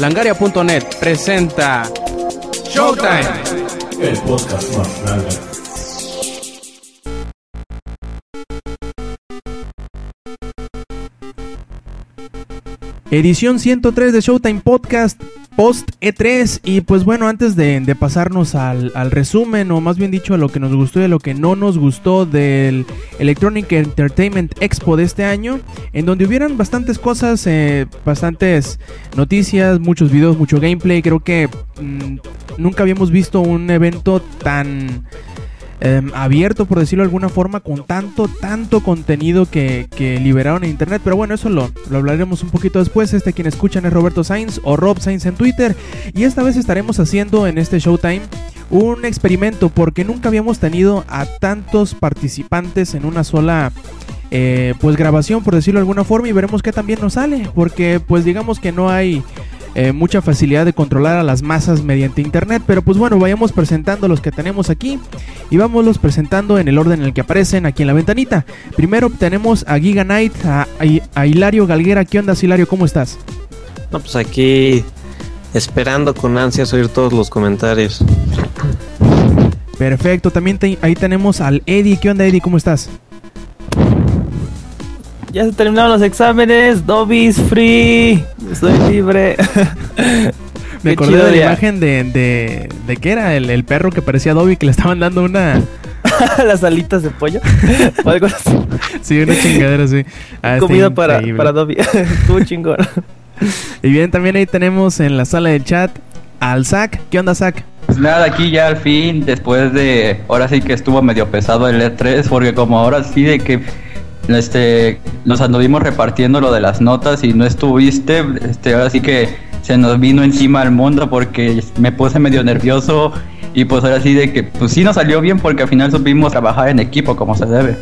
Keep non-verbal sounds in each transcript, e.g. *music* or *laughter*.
Langaria.net presenta Showtime, el podcast más grande. Edición 103 de Showtime Podcast post E3 y pues bueno antes de, pasarnos al, resumen o más bien dicho a lo que nos gustó y a lo que no nos gustó del Electronic Entertainment Expo de este año en donde hubieran bastantes cosas, eh, bastantes noticias, muchos videos, mucho gameplay, creo que mm, nunca habíamos visto un evento tan Em, abierto, por decirlo de alguna forma, con tanto, tanto contenido que, liberaron en internet. Pero bueno, eso lo, lo, hablaremos un poquito después. Este quien escuchan es Roberto Sainz o Rob Sainz en Twitter. Y esta vez estaremos haciendo en este Showtime un experimento porque nunca habíamos tenido a tantos participantes en una sola eh, pues grabación por decirlo de alguna forma y veremos qué también nos sale porque pues digamos que no hay eh, mucha facilidad de controlar a las masas mediante internet. Pero pues bueno, vayamos presentando los que tenemos aquí y vámonos presentando en el orden en el que aparecen aquí en la ventanita. Primero tenemos a Giga Knight, a, Hilario Galguera. ¿Qué onda, Hilario? ¿Cómo estás? No, pues aquí esperando con ansias oír todos los comentarios. Perfecto, también ahí tenemos al Eddie. ¿Qué onda, Eddie? ¿Cómo estás? Ya se terminaron los exámenes, Dobby's free, estoy libre. *laughs* Me acordé de la imagen de, de, de qué era el, perro que parecía Dobby que le estaban dando una *laughs* las alitas de pollo *laughs* o algo así. Sí, una chingadera así. Ah, Comida para, para Dobby. Estuvo chingón. Y bien, también ahí tenemos en la sala del chat al Zack. ¿Qué onda, Zack? Pues nada, aquí ya al fin, después de. Ahora sí que estuvo medio pesado el E3, porque como ahora sí de que este, nos anduvimos repartiendo lo de las notas y no estuviste, este, ahora sí que se nos vino encima el mundo porque me puse medio nervioso y pues ahora sí de que pues sí nos salió bien porque al final supimos trabajar en equipo como se debe.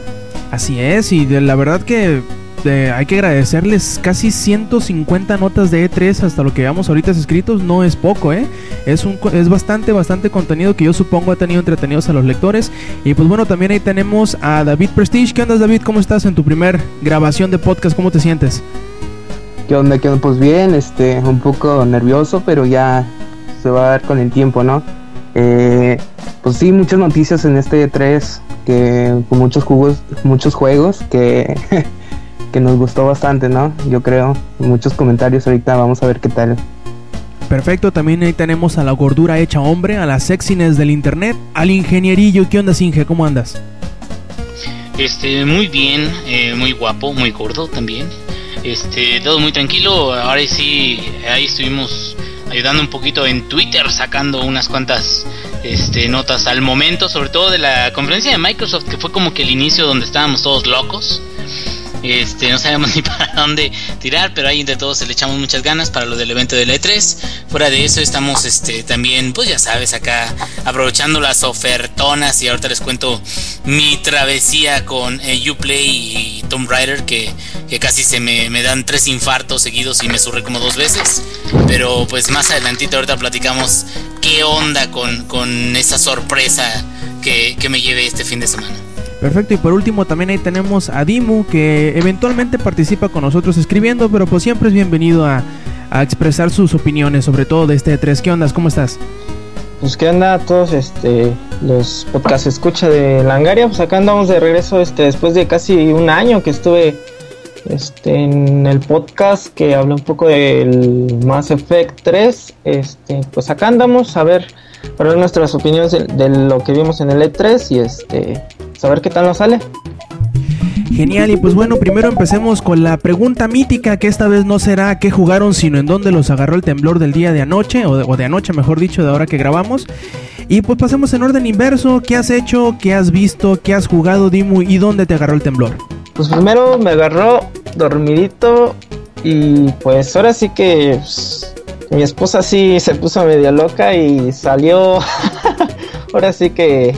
Así es, y de la verdad que hay que agradecerles casi 150 notas de E3 hasta lo que veamos ahorita escritos, no es poco, ¿eh? Es, un, es bastante, bastante contenido que yo supongo ha tenido entretenidos a los lectores. Y pues bueno, también ahí tenemos a David Prestige. ¿Qué onda David? ¿Cómo estás en tu primer grabación de podcast? ¿Cómo te sientes? ¿Qué onda? ¿Qué onda? Pues bien, este, un poco nervioso, pero ya se va a dar con el tiempo, ¿no? Eh, pues sí, muchas noticias en este E3, que con muchos juegos, muchos juegos que *laughs* que nos gustó bastante, ¿no? Yo creo. Muchos comentarios ahorita, vamos a ver qué tal. Perfecto, también ahí tenemos a la gordura hecha hombre, a las sexiness del internet, al ingenierillo. ¿Qué onda, Inge? ¿Cómo andas? Este, muy bien, eh, muy guapo, muy gordo también. Este, todo muy tranquilo. Ahora sí, ahí estuvimos ayudando un poquito en Twitter, sacando unas cuantas este, notas al momento, sobre todo de la conferencia de Microsoft, que fue como que el inicio donde estábamos todos locos. Este, no sabemos *laughs* ni para dónde tirar, pero ahí entre todos le echamos muchas ganas para lo del evento del E3. Fuera de eso estamos este, también, pues ya sabes, acá aprovechando las ofertonas y ahorita les cuento mi travesía con eh, Uplay y Tomb Raider que, casi se me, dan tres infartos seguidos y me surre como dos veces. Pero pues más adelantito ahorita platicamos qué onda con, con esa sorpresa que, que me lleve este fin de semana. Perfecto, y por último también ahí tenemos a Dimu, que eventualmente participa con nosotros escribiendo, pero pues siempre es bienvenido a, expresar sus opiniones, sobre todo de este 3. ¿Qué onda? ¿Cómo estás? Pues qué onda a todos este, los podcast escucha de Langaria, pues acá andamos de regreso este, después de casi un año que estuve este, en el podcast que habló un poco del Mass Effect 3, este, pues acá andamos a ver, para nuestras opiniones de, de lo que vimos en el E3 y este saber qué tal nos sale. Genial, y pues bueno, primero empecemos con la pregunta mítica, que esta vez no será qué jugaron, sino en dónde los agarró el temblor del día de anoche, o de, anoche mejor dicho, de ahora que grabamos. Y pues pasemos en orden inverso, ¿qué has hecho, qué has visto, qué has jugado, Dimu, y dónde te agarró el temblor? Pues primero me agarró dormidito y pues ahora sí que pues, mi esposa sí se puso media loca y salió, *laughs* ahora sí que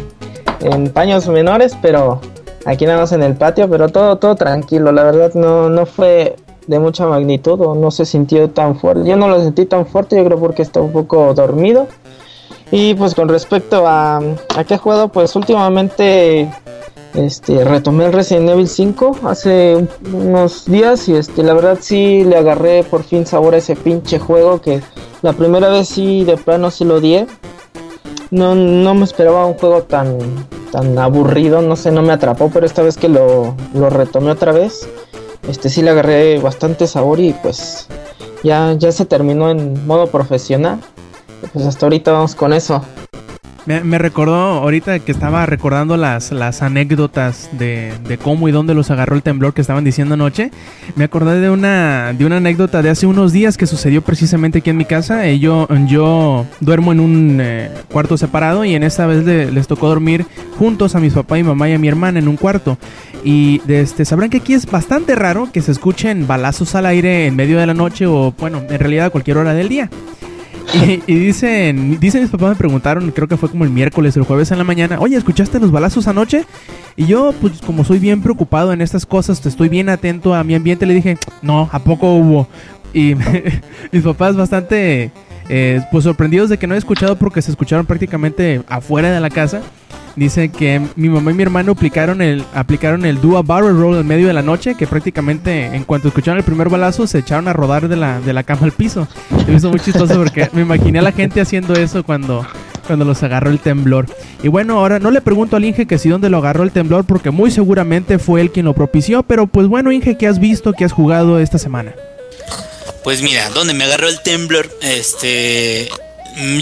en paños menores, pero aquí nada más en el patio, pero todo, todo tranquilo, la verdad no, no fue de mucha magnitud o no se sintió tan fuerte. Yo no lo sentí tan fuerte, yo creo porque está un poco dormido. Y pues con respecto a, a qué juego, pues últimamente Este, retomé el Resident Evil 5 hace un- unos días y este, la verdad sí le agarré por fin sabor a ese pinche juego que la primera vez sí de plano sí lo odié. No, no me esperaba un juego tan, tan aburrido, no sé, no me atrapó, pero esta vez que lo, lo retomé otra vez, este sí le agarré bastante sabor y pues ya, ya se terminó en modo profesional. Pues hasta ahorita vamos con eso. Me, recordó ahorita que estaba recordando las, las anécdotas de, de cómo y dónde los agarró el temblor que estaban diciendo anoche. Me acordé de una, de una anécdota de hace unos días que sucedió precisamente aquí en mi casa. Eh, yo, yo duermo en un eh, cuarto separado y en esta vez le- les tocó dormir juntos a mis papá y mamá y a mi hermana en un cuarto. Y de este, sabrán que aquí es bastante raro que se escuchen balazos al aire en medio de la noche o, bueno, en realidad a cualquier hora del día. Y, dicen, dicen mis papás me preguntaron, creo que fue como el miércoles o el jueves en la mañana, oye, ¿escuchaste los balazos anoche? Y yo, pues como soy bien preocupado en estas cosas, estoy bien atento a mi ambiente, le dije, no, ¿a poco hubo? Y *laughs* mis papás bastante, eh, pues sorprendidos de que no he escuchado porque se escucharon prácticamente afuera de la casa. Dice que mi mamá y mi hermano aplicaron el, aplicaron el Barrel Roll en medio de la noche, que prácticamente en cuanto escucharon el primer balazo se echaron a rodar de la, de la cama al piso. Me hizo muy chistoso porque me imaginé a la gente haciendo eso cuando, cuando los agarró el temblor. Y bueno, ahora no le pregunto al Inge que si dónde lo agarró el temblor, porque muy seguramente fue él quien lo propició. Pero pues bueno, Inge, ¿qué has visto, qué has jugado esta semana? Pues mira, donde me agarró el temblor, este.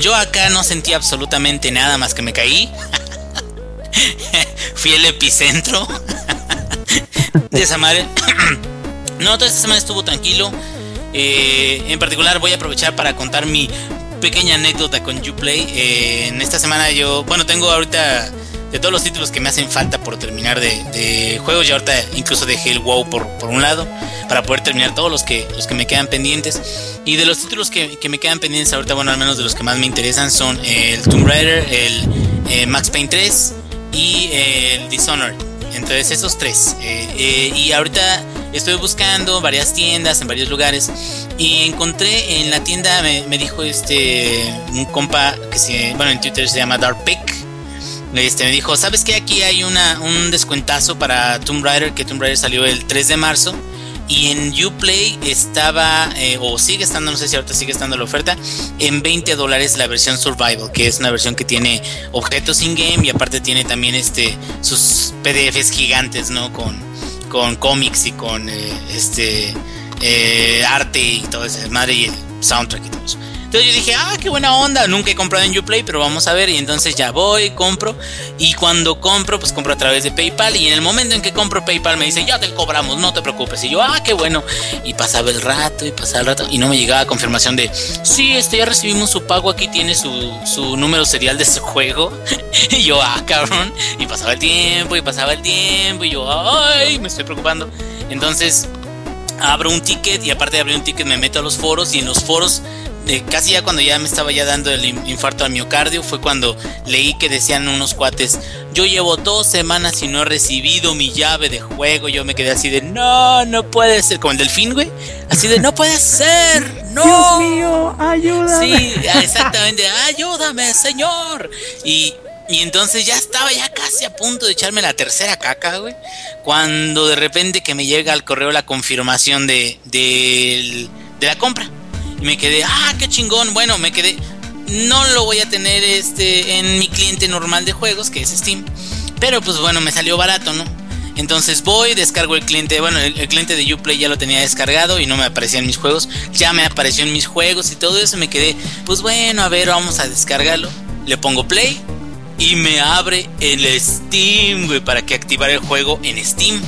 Yo acá no sentí absolutamente nada más que me caí. *laughs* Fui el epicentro *laughs* de esa madre. *clears throat* no, toda esta semana estuvo tranquilo. Eh, en particular, voy a aprovechar para contar mi pequeña anécdota con Uplay. Eh, en esta semana, yo, bueno, tengo ahorita de todos los títulos que me hacen falta por terminar de, juegos. Y ahorita incluso dejé el WoW por, por un lado para poder terminar todos los que, los que me quedan pendientes. Y de los títulos que, que me quedan pendientes ahorita, bueno, al menos de los que más me interesan son el Tomb Raider, el eh, Max Payne 3 y el Dishonored. Entonces esos tres. Eh, eh, y ahorita estoy buscando varias tiendas en varios lugares. Y encontré en la tienda, me, me dijo este un compa que se, bueno en Twitter se llama Dark Pick. Este me dijo, ¿sabes que aquí hay una, un descuentazo para Tomb Raider? Que Tomb Raider salió el 3 de marzo. Y en Uplay estaba, eh, o sigue estando, no sé si ahorita sigue estando la oferta, en 20 dólares la versión Survival, que es una versión que tiene objetos in-game y aparte tiene también este sus PDFs gigantes, ¿no? Con, con cómics y con eh, este eh, arte y todo ese madre y soundtrack y todo eso. Entonces yo dije, ah, qué buena onda. Nunca he comprado en Uplay, pero vamos a ver. Y entonces ya voy, compro. Y cuando compro, pues compro a través de PayPal. Y en el momento en que compro PayPal me dice, ya te cobramos, no te preocupes. Y yo, ah, qué bueno. Y pasaba el rato y pasaba el rato. Y no me llegaba confirmación de, sí, este ya recibimos su pago. Aquí tiene su, su número serial de su juego. *laughs* y yo, ah, cabrón. Y pasaba el tiempo y pasaba el tiempo. Y yo, ay, me estoy preocupando. Entonces abro un ticket y aparte de abrir un ticket me meto a los foros y en los foros eh, casi ya cuando ya me estaba ya dando el in- infarto al miocardio fue cuando leí que decían unos cuates yo llevo dos semanas y no he recibido mi llave de juego yo me quedé así de no no puede ser como el delfín güey así de no puede ser no Dios mío, ayúdame. Sí, exactamente. Ayúdame, señor. Y, y entonces ya estaba ya casi a punto de echarme la tercera caca, güey. Cuando de repente que me llega al correo la confirmación de, de la compra. Y me quedé, ah, qué chingón. Bueno, me quedé. No lo voy a tener este en mi cliente normal de juegos, que es Steam. Pero pues bueno, me salió barato, ¿no? Entonces voy, descargo el cliente, bueno, el, cliente de Uplay ya lo tenía descargado y no me aparecían mis juegos, ya me apareció en mis juegos y todo eso, me quedé, pues bueno, a ver, vamos a descargarlo. Le pongo play y me abre el Steam, güey, para que activar el juego en Steam.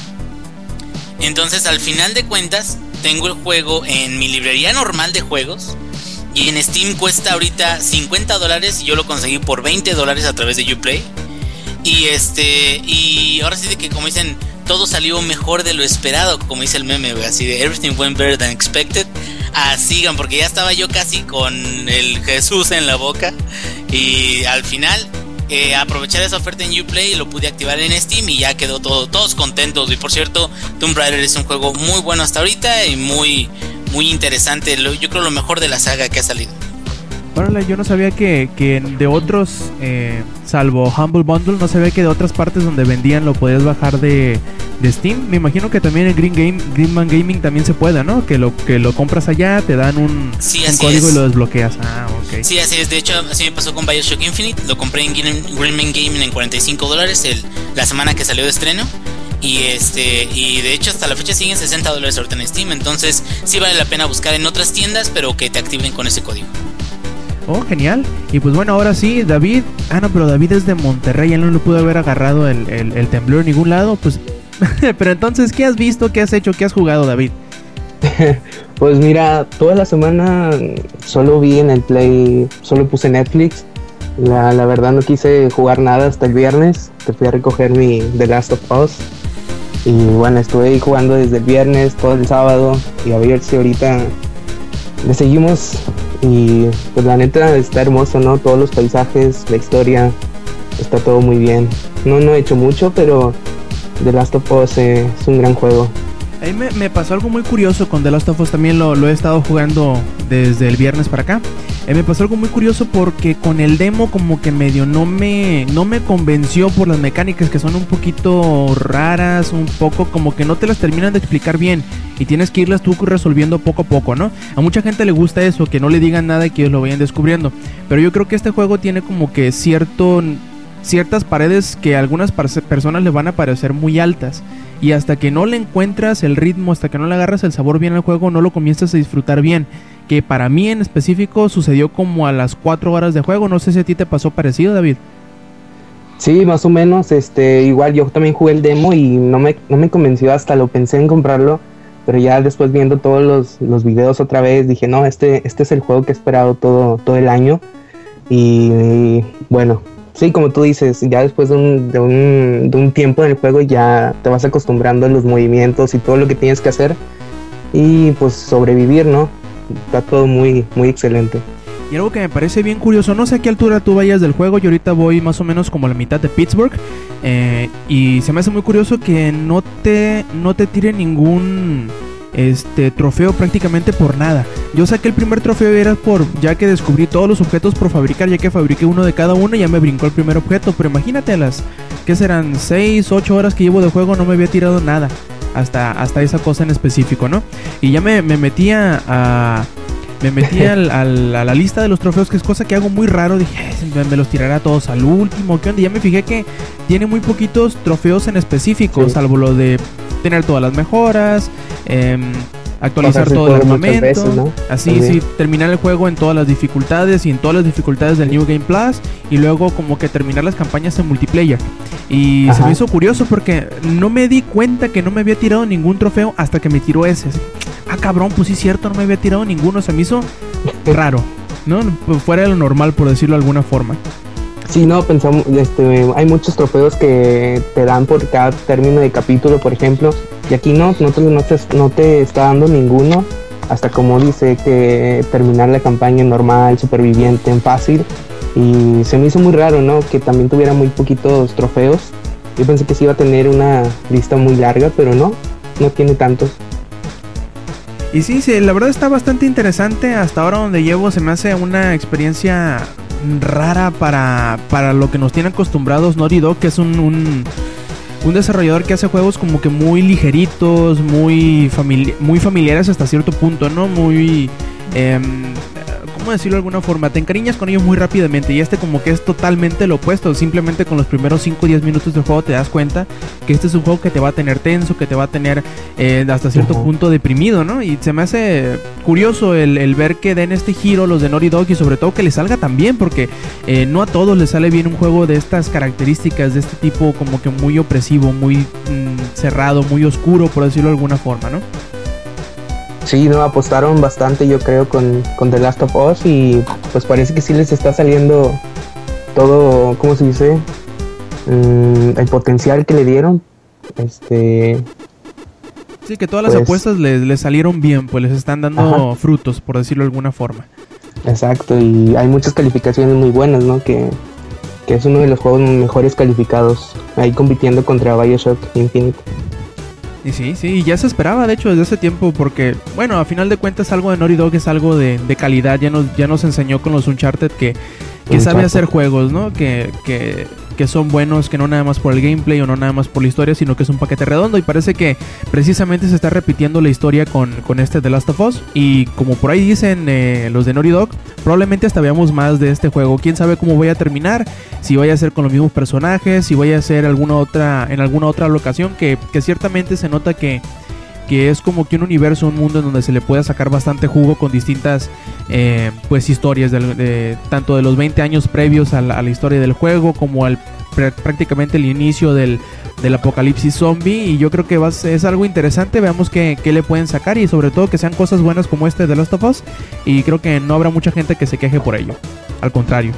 Entonces, al final de cuentas, tengo el juego en mi librería normal de juegos. Y en Steam cuesta ahorita 50 dólares y yo lo conseguí por 20 dólares a través de Uplay. Y este, y ahora sí de que como dicen, todo salió mejor de lo esperado, como dice el meme, así de everything went better than expected. Así, porque ya estaba yo casi con el Jesús en la boca. Y al final, eh, aprovechar esa oferta en Uplay, lo pude activar en Steam y ya quedó todo, todos contentos. Y por cierto, Tomb Raider es un juego muy bueno hasta ahorita y muy, muy interesante. Yo creo lo mejor de la saga que ha salido. Órale, yo no sabía que, que de otros, eh, salvo Humble Bundle, no sabía que de otras partes donde vendían lo podías bajar de, de Steam. Me imagino que también en Green Game, Greenman Gaming también se puede, ¿no? Que lo que lo compras allá, te dan un, Sí, un código es. y lo desbloqueas. Ah, ok. Sí, así es. De hecho, así me pasó con Bioshock Infinite. Lo compré en Green- Greenman Gaming en 45 dólares la semana que salió de estreno. Y este y de hecho hasta la fecha siguen 60 dólares ahorita en Steam. Entonces sí vale la pena buscar en otras tiendas, pero que te activen con ese código. Oh, genial. Y pues bueno, ahora sí, David. Ah, no, pero David es de Monterrey. Él no le pudo haber agarrado el, el, temblor en ningún lado. Pues. *laughs* pero entonces, ¿qué has visto? ¿Qué has hecho? ¿Qué has jugado, David? *laughs* Pues mira, toda la semana solo vi en el Play, solo puse Netflix. La, la verdad no quise jugar nada hasta el viernes, que fui a recoger mi The Last of Us. Y bueno, estuve ahí jugando desde el viernes, todo el sábado, y a ver si ahorita le seguimos. Y pues la neta está hermoso, ¿no? Todos los paisajes, la historia, está todo muy bien. No, no he hecho mucho, pero The Last of Us es un gran juego. Ahí me, me pasó algo muy curioso con The Last of Us. También lo he estado jugando desde el viernes para acá. Eh, me pasó algo muy curioso porque con el demo como que medio no me, no me convenció por las mecánicas que son un poquito raras, un poco como que no te las terminan de explicar bien y tienes que irlas tú resolviendo poco a poco, ¿no? A mucha gente le gusta eso, que no le digan nada y que ellos lo vayan descubriendo. Pero yo creo que este juego tiene como que cierto ciertas paredes que a algunas personas le van a parecer muy altas. Y hasta que no le encuentras el ritmo, hasta que no le agarras el sabor bien al juego, no lo comienzas a disfrutar bien. Que para mí en específico sucedió como a las 4 horas de juego. No sé si a ti te pasó parecido, David. Sí, más o menos, este, igual yo también jugué el demo y no me, no me convenció, hasta lo pensé en comprarlo, pero ya después viendo todos los, los videos otra vez dije, no, este, este es el juego que he esperado todo, todo el año y, y, bueno, sí, como tú dices, ya después de un, de, un, de un tiempo en el juego ya te vas acostumbrando a los movimientos y todo lo que tienes que hacer y pues sobrevivir, ¿no? Está todo muy, muy excelente. Y algo que me parece bien curioso, no sé a qué altura tú vayas del juego, yo ahorita voy más o menos como a la mitad de Pittsburgh. eh, y se me hace muy curioso que no te, no te tire ningún este trofeo prácticamente por nada. Yo saqué el primer trofeo y era por, ya que descubrí todos los objetos por fabricar, ya que fabriqué uno de cada uno, ya me brincó el primer objeto. Pero imagínate las, que serán 6, 8 horas que llevo de juego, no me había tirado nada. Hasta, hasta esa cosa en específico, ¿no? Y ya me, me metía a me metí *laughs* al- al- a la lista de los trofeos, que es cosa que hago muy raro. Dije, "Ay, me, los tirará todos al último. ¿Qué onda? Y ya me fijé que tiene muy poquitos trofeos en específico, Sí. salvo lo de tener todas las mejoras, em, actualizar todo el armamento. veces, ¿no? Así, También. sí, terminar el juego en todas las dificultades y en todas las dificultades del New Game Plus. Y luego, como que terminar las campañas en multiplayer. Y se me hizo curioso porque no me di cuenta que no me había tirado ningún trofeo hasta que me tiró ese. Ah, cabrón, pues sí, cierto, no me había tirado ninguno. Se me hizo *laughs* raro, ¿no? Pues Fuera de lo normal, por decirlo de alguna forma. Sí, no, pensamos, este, hay muchos trofeos que te dan por cada término de capítulo, por ejemplo, y aquí no, no te, no te, no te está dando ninguno, hasta como dice que terminar la campaña normal, superviviente, en fácil, y se me hizo muy raro, ¿no? Que también tuviera muy poquitos trofeos. Yo pensé que sí iba a tener una lista muy larga, pero no, no tiene tantos. Y sí, sí, la verdad está bastante interesante. Hasta ahora donde llevo se me hace una experiencia rara para, para lo que nos tiene acostumbrados Naughty Dog, que es un, un desarrollador que hace juegos como que muy ligeritos, muy, muy familiares hasta cierto punto, ¿no? Muy... em, ¿Cómo decirlo de alguna forma? Te encariñas con ellos muy rápidamente y este como que es totalmente lo opuesto. Simplemente con los primeros 5 o 10 minutos del juego te das cuenta que este es un juego que te va a tener tenso, que te va a tener eh, hasta cierto punto deprimido, ¿no? Y se me hace curioso el, el ver que den este giro los de Naughty Dog y sobre todo que le salga tan bien, porque eh, no a todos les sale bien un juego de estas características, de este tipo como que muy opresivo, muy mm, cerrado, muy oscuro, por decirlo de alguna forma, ¿no? Sí, no, apostaron bastante yo creo con, con The Last of Us y pues parece que sí les está saliendo todo, ¿cómo se dice? Mm, el potencial que le dieron. Este, Sí, que todas las Pues- apuestas les, les salieron bien, pues les están dando Ajá. frutos, por decirlo de alguna forma. exacto, y hay muchas calificaciones muy buenas, ¿no? Que, que es uno de los juegos mejores calificados, ahí compitiendo contra Bioshock Infinite. Y sí, sí, y ya se esperaba, de hecho, desde hace tiempo, porque, bueno, a final de cuentas, algo de Naughty Dog es algo de, de calidad. Ya nos, ya nos enseñó con los Uncharted que, que sabe hacer juegos, ¿no? Que, que, que son buenos, que no nada más por el gameplay o no nada más por la historia, sino que es un paquete redondo. Y parece que precisamente se está repitiendo la historia con, con este The Last of Us. Y como por ahí dicen eh, los de Naughty Dog, probablemente hasta veamos más de este juego. Quién sabe cómo vaya a terminar, si vaya a ser con los mismos personajes, si vaya a ser alguna otra, en alguna otra locación, que, que ciertamente se nota que que es como que un universo, un mundo en donde se le pueda sacar bastante jugo con distintas eh, pues historias de, tanto de los 20 años previos a la, historia del juego como al pr- prácticamente el inicio del, del apocalipsis zombie y yo creo que es algo interesante, veamos qué, qué le pueden sacar y sobre todo que sean cosas buenas como este de Last of Us y creo que no habrá mucha gente que se queje por ello, al contrario.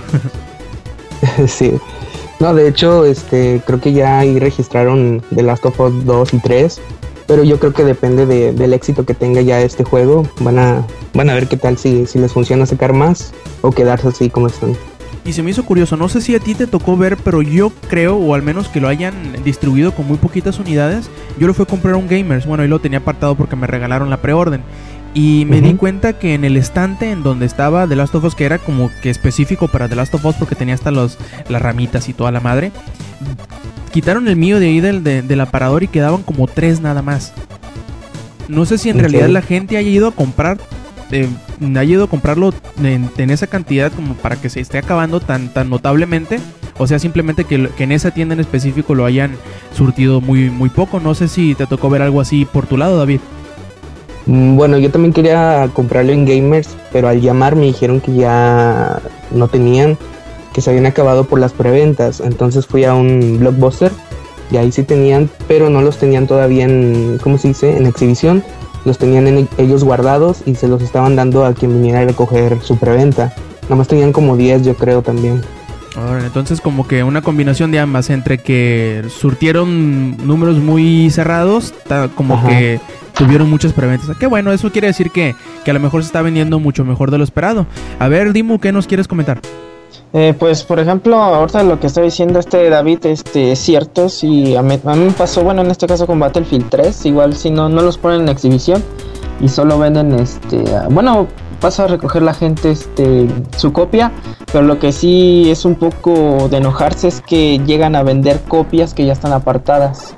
*laughs* sí. No, de hecho, este, creo que ya ahí registraron The Last of Us 2 y 3, pero yo creo que depende de- del éxito que tenga ya este juego. Van a, van a ver qué tal si, si les funciona sacar más o quedarse así como están. Y se me hizo curioso, no sé si a ti te tocó ver, pero yo creo, o al menos que lo hayan distribuido con muy poquitas unidades, yo lo fui a comprar a un Gamers, bueno, ahí lo tenía apartado porque me regalaron la preorden. Y me di Ujú. cuenta que en el estante en donde estaba The Last of Us, que era como que específico para The Last of Us porque tenía hasta los, las ramitas y toda la madre, quitaron el mío de ahí del, de- del aparador y quedaban como tres nada más. No sé si en realidad la gente haya ido a comprar eh, haya ido a comprarlo en, en esa cantidad como para que se esté acabando tan, tan notablemente. O sea, simplemente que, que en esa tienda en específico lo hayan surtido muy, muy poco. No sé si te tocó ver algo así por tu lado, David. Mm, Bueno, yo también quería comprarlo en Gamers, pero al llamar me dijeron que ya no tenían, que se habían acabado por las preventas. Entonces fui a un blockbuster y ahí sí tenían, pero no los tenían todavía en, ¿cómo se dice? En exhibición. Los tenían en- ellos guardados y se los estaban dando a quien viniera a recoger su preventa. Nada más tenían como 10, yo creo también. Ahora, entonces como que una combinación de ambas, entre que surtieron números muy cerrados, como Ajá. que tuvieron muchas preventas. Qué bueno, eso quiere decir que, que a lo mejor se está vendiendo mucho mejor de lo esperado. A ver, Dimu, ¿qué nos quieres comentar? Eh, pues por ejemplo, ahorita lo que está diciendo este David este, es cierto, sí, a mí, a mí me pasó, bueno, en este caso con Battlefield 3, igual si no, no los ponen en exhibición y solo venden, este, bueno, pasa a recoger la gente este, su copia, pero lo que sí es un poco de enojarse es que llegan a vender copias que ya están apartadas.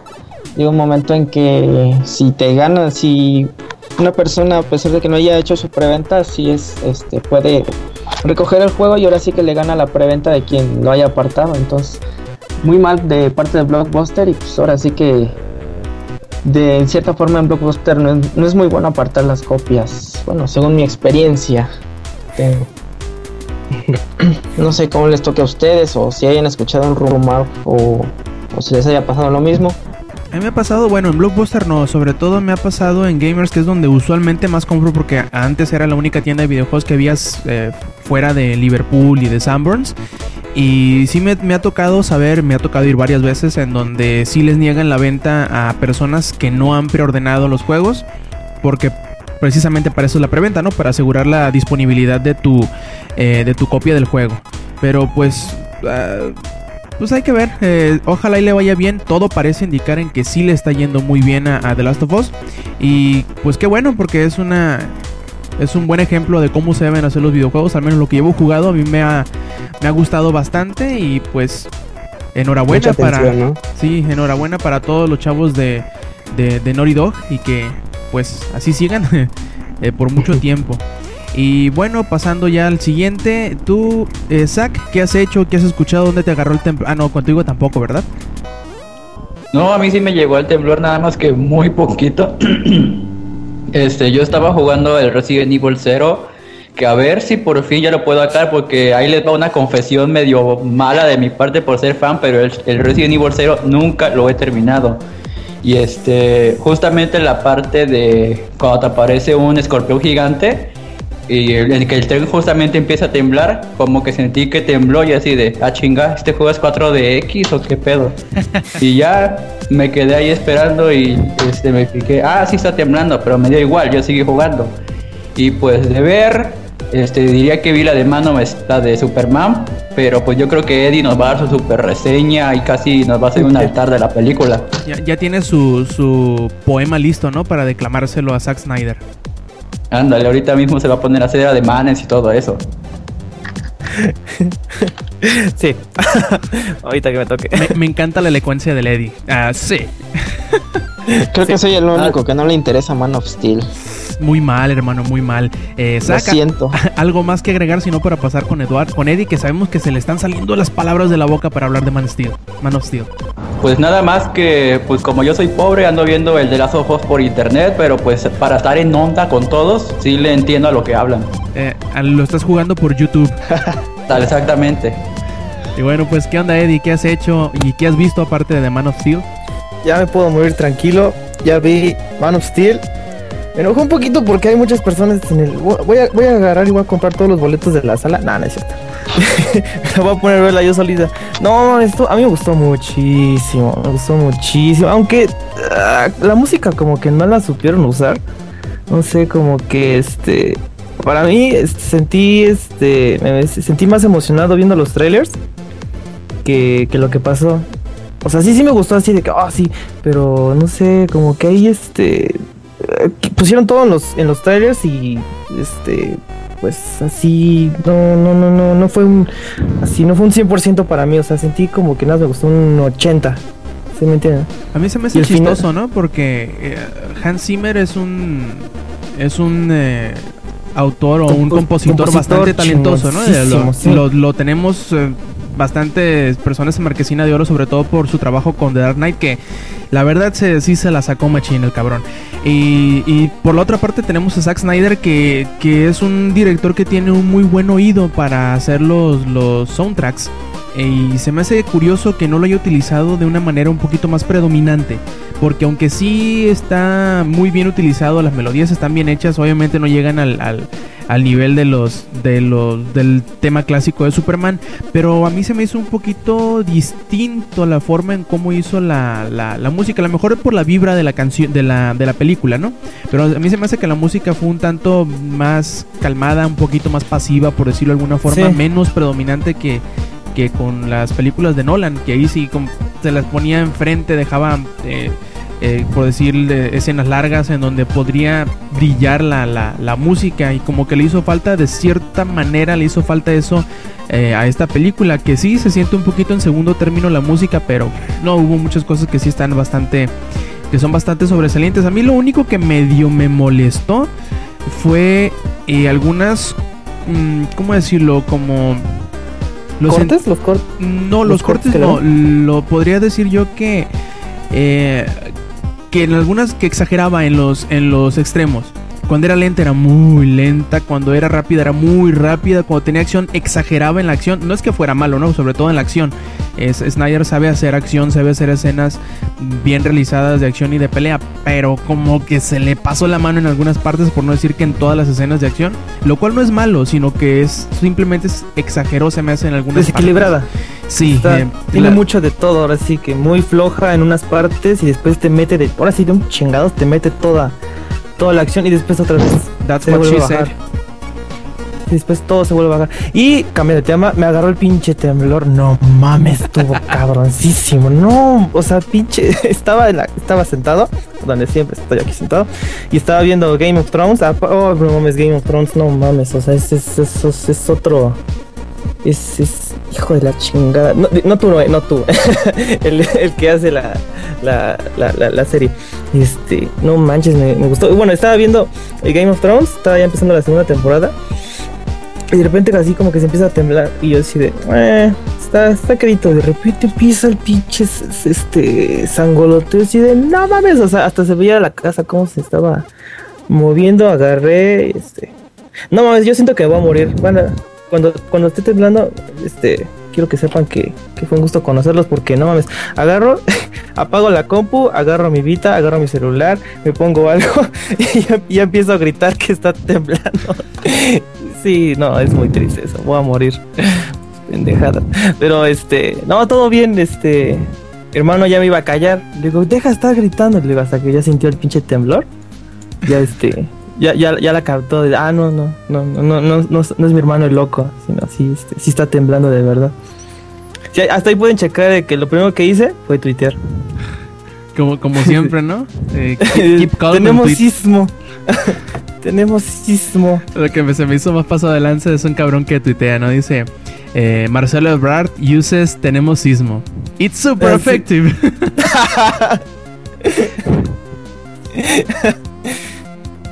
Llega un momento en que si te ganan, si una persona, a pesar de que no haya hecho su preventa, sí es, este, puede recoger el juego y ahora sí que le gana la preventa de quien lo haya apartado. Entonces, muy mal de parte de Blockbuster y pues ahora sí que de cierta forma en Blockbuster no es, no es muy bueno apartar las copias. Bueno, según mi experiencia tengo. No sé cómo les toque a ustedes o si hayan escuchado un rumor o, o si les haya pasado lo mismo. A mí me ha pasado, bueno, en Blockbuster no, sobre todo me ha pasado en Gamers, que es donde usualmente más compro porque antes era la única tienda de videojuegos que había eh, fuera de Liverpool y de Sanborns. Y sí me, ha tocado saber, me ha tocado ir varias veces en donde sí les niegan la venta a personas que no han preordenado los juegos, porque precisamente para eso es la preventa, ¿no? Para asegurar la disponibilidad de tu, eh, de tu copia del juego. Pero pues... ah, pues hay que ver, eh, ojalá y le vaya bien. Todo parece indicar en que sí le está yendo muy bien a, a The Last of Us. Y pues qué bueno, porque es una. Es un buen ejemplo de cómo se deben hacer los videojuegos. Al menos lo que llevo jugado a mí me ha, me ha gustado bastante. Y pues enhorabuena Mucha para. atención, ¿no? Sí, enhorabuena para todos los chavos de, de, de Naughty Dog. Y que pues así sigan *laughs* eh, por mucho *laughs* tiempo. Y bueno, pasando ya al siguiente, tú, eh, Zach, ¿qué has hecho? ¿Qué has escuchado? ¿Dónde te agarró el temblor? Ah, no, contigo tampoco, ¿verdad? No, a mí sí me llegó el temblor nada más que muy poquito. *clears throat* este, yo estaba jugando el Resident Evil 0, que a ver si por fin ya lo puedo acá, porque ahí les va una confesión medio mala de mi parte por ser fan, pero el, el Resident Evil 0 nunca lo he terminado. Y este, justamente la parte de cuando te aparece un escorpión gigante y el, el que el tren justamente empieza a temblar, como que sentí que tembló y así de, ah chinga, este juego es 4DX o qué pedo. *laughs* y ya me quedé ahí esperando y este, me fijé, ah, sí está temblando, pero me dio igual, yo seguí jugando. Y pues de ver este, diría que vi la de mano esta de Superman, pero pues yo creo que Eddie nos va a dar su super reseña y casi nos va a hacer un *laughs* altar de la película. Ya, ya tiene su, su poema listo, ¿no? Para declamárselo a Zack Snyder. Ándale, ahorita mismo se va a poner a hacer ademanes y todo eso. *laughs* Sí. *laughs* Ahorita que me toque. Me, me encanta la elocuencia del Eddie. Ah, sí. Creo que soy el único que no le interesa Man of Steel. Muy mal, hermano, muy mal. Eh, Lo saca siento. *laughs* algo más que agregar, sino para pasar con Eduard, con Eddie, que sabemos que se le están saliendo las palabras de la boca para hablar de Man, Steel, Man of Steel. Pues nada más que, pues como yo soy pobre, ando viendo el de las ojos por internet, pero pues para estar en onda con todos, sí le entiendo a lo que hablan. Eh, lo estás jugando por YouTube. *laughs* Tal, exactamente. Y bueno, pues, ¿qué onda, Eddie? ¿Qué has hecho y qué has visto aparte de The Man of Steel? Ya me puedo morir tranquilo. Ya vi Man of Steel. Me enojó un poquito porque hay muchas personas en el. Voy a, voy a agarrar y voy a comprar todos los boletos de la sala. Nah, no es cierto. *laughs* me voy a poner a verla yo solita. No, esto a mí me gustó muchísimo. Me gustó muchísimo. Aunque ah, la música como que no la supieron usar. No sé, como que este. Para mí este, sentí este. Me sentí más emocionado viendo los trailers que, que lo que pasó. O sea, sí, sí me gustó así de que, ah, sí, pero no sé, como que ahí este. Eh, pusieron todo en los, en los trailers y este. Pues así, no, no, no, no, no fue un. Así, no fue un 100% para mí. O sea, sentí como que nada me gustó un 80. ¿Sí me entienden? A mí se me hace final- chistoso, ¿no? Porque eh, Hans Zimmer es un es un eh, autor o un Compos- compositor, compositor bastante talentoso, ¿no? Lo, sí. lo- lo tenemos eh, bastantes personas en Marquesina de Oro, sobre todo por su trabajo con The Dark Knight, que la verdad se, sí se la sacó machín el cabrón. Y, y por la otra parte tenemos a Zack Snyder, que, que es un director que tiene un muy buen oído para hacer los, los soundtracks. Y se me hace curioso que no lo haya utilizado de una manera un poquito más predominante. Porque aunque sí está muy bien utilizado, las melodías están bien hechas, obviamente no llegan al, al, al nivel de los, de los del tema clásico de Superman. Pero a mí se me hizo un poquito distinto la forma en cómo hizo la, la, la música. A lo mejor es por la vibra de la canción, de la, de la película, ¿no? Pero a mí se me hace que la música fue un tanto más calmada, un poquito más pasiva, por decirlo de alguna forma, Sí. menos predominante que, que con las películas de Nolan, que ahí sí como se las ponía enfrente, dejaba, eh, eh, por decir, escenas largas en donde podría brillar la, la, música y como que le hizo falta, de cierta manera le hizo falta eso eh, a esta película, que sí se siente un poquito en segundo término la música, pero no hubo muchas cosas que sí están bastante, que son bastante sobresalientes. A mí lo único que medio me molestó fue algunas, mm, ¿cómo decirlo? Como... los ¿Cortes? Los cortes. no, los, los cortes, no. Lo podría decir yo que. eh, que en algunas que exageraba en los, en los extremos. Cuando era lenta era muy lenta, cuando era rápida era muy rápida, cuando tenía acción exageraba en la acción. No es que fuera malo, ¿no? Sobre todo en la acción. Es, Snyder sabe hacer acción, sabe hacer escenas bien realizadas de acción y de pelea, pero como que se le pasó la mano en algunas partes, por no decir que en todas las escenas de acción, lo cual no es malo, sino que es simplemente es exageró, se me hace en algunas Desequilibrada. partes. Sí, Está- eh, tiene la- mucho de todo, ahora sí que muy floja en unas partes y después te mete de, ahora sí de un chingados te mete toda, toda la acción y después otra vez That's se vuelve a bajar. Y después todo se vuelve a bajar. Y cambia de tema, me agarró el pinche temblor. No mames, estuvo *laughs* cabroncísimo. No, o sea, pinche, *laughs* estaba, en la- estaba sentado, donde siempre estoy aquí sentado, y estaba viendo Game of Thrones. Ah, oh, no mames, Game of Thrones, no mames, o sea, es, es, es- es otro. Es, es hijo de la chingada. No, no tú, no, no tú. *laughs* el, el que hace la, la, la, la, serie. Este, no manches, me, me gustó. Bueno, estaba viendo Game of Thrones, estaba ya empezando la segunda temporada. Y de repente así como que se empieza a temblar. Y yo así de, eh, está, está querido. De repente empieza el pinche este sangoloteo así de, no mames. O sea, hasta se veía la casa como se estaba moviendo. Agarré, este. No mames, yo siento que voy a morir. Bueno, cuando, cuando esté temblando, este, quiero que sepan que, que fue un gusto conocerlos porque no mames, agarro, *laughs* apago la compu, agarro mi Vita, agarro mi celular, me pongo algo *laughs* y ya, ya empiezo a gritar que está temblando. *laughs* Sí, no, es muy triste eso, voy a morir. Pendejada. Pero este, no, todo bien, este, hermano ya me iba a callar. Le digo, deja de estar gritando, le digo, hasta que ya sintió el pinche temblor. Ya este, ya, ya, ya la captó. de, ah, no, no, no, no, no, no, no, es- no es mi hermano el loco, sino sí, este, sí está temblando de verdad. Sí, hasta ahí pueden checar de que lo primero que hice fue tuitear. Como, como siempre, *laughs* ¿no? Eh, *laughs* keep, keep Tenemos sismo. *laughs* Tenemos sismo. Lo que me- se me hizo más paso de lanza es un cabrón que tuitea, ¿no? Dice, eh, Marcelo Ebrard uses tenemos sismo. It's super Ah, sí.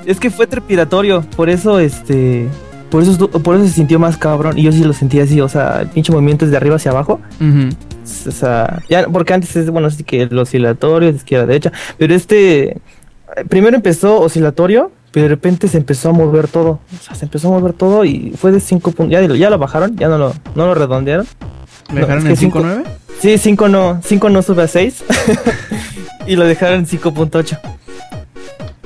Es que fue trepidatorio, por eso este por eso por eso se sintió más cabrón y yo sí lo sentí así, o sea, el pinche movimiento es de arriba hacia abajo. O sea, ya porque antes es bueno, así que el oscilatorio de izquierda a derecha, pero este eh, primero empezó oscilatorio, pero de repente se empezó a mover todo, o sea, se empezó a mover todo y fue de 5 puntos, ya, ya lo bajaron, ya no lo no lo redondearon. ¿Me dejaron es en que cinco- 5-9? Sí, 5 no, 5 no sube a 6 *laughs* y lo dejaron en 5.8.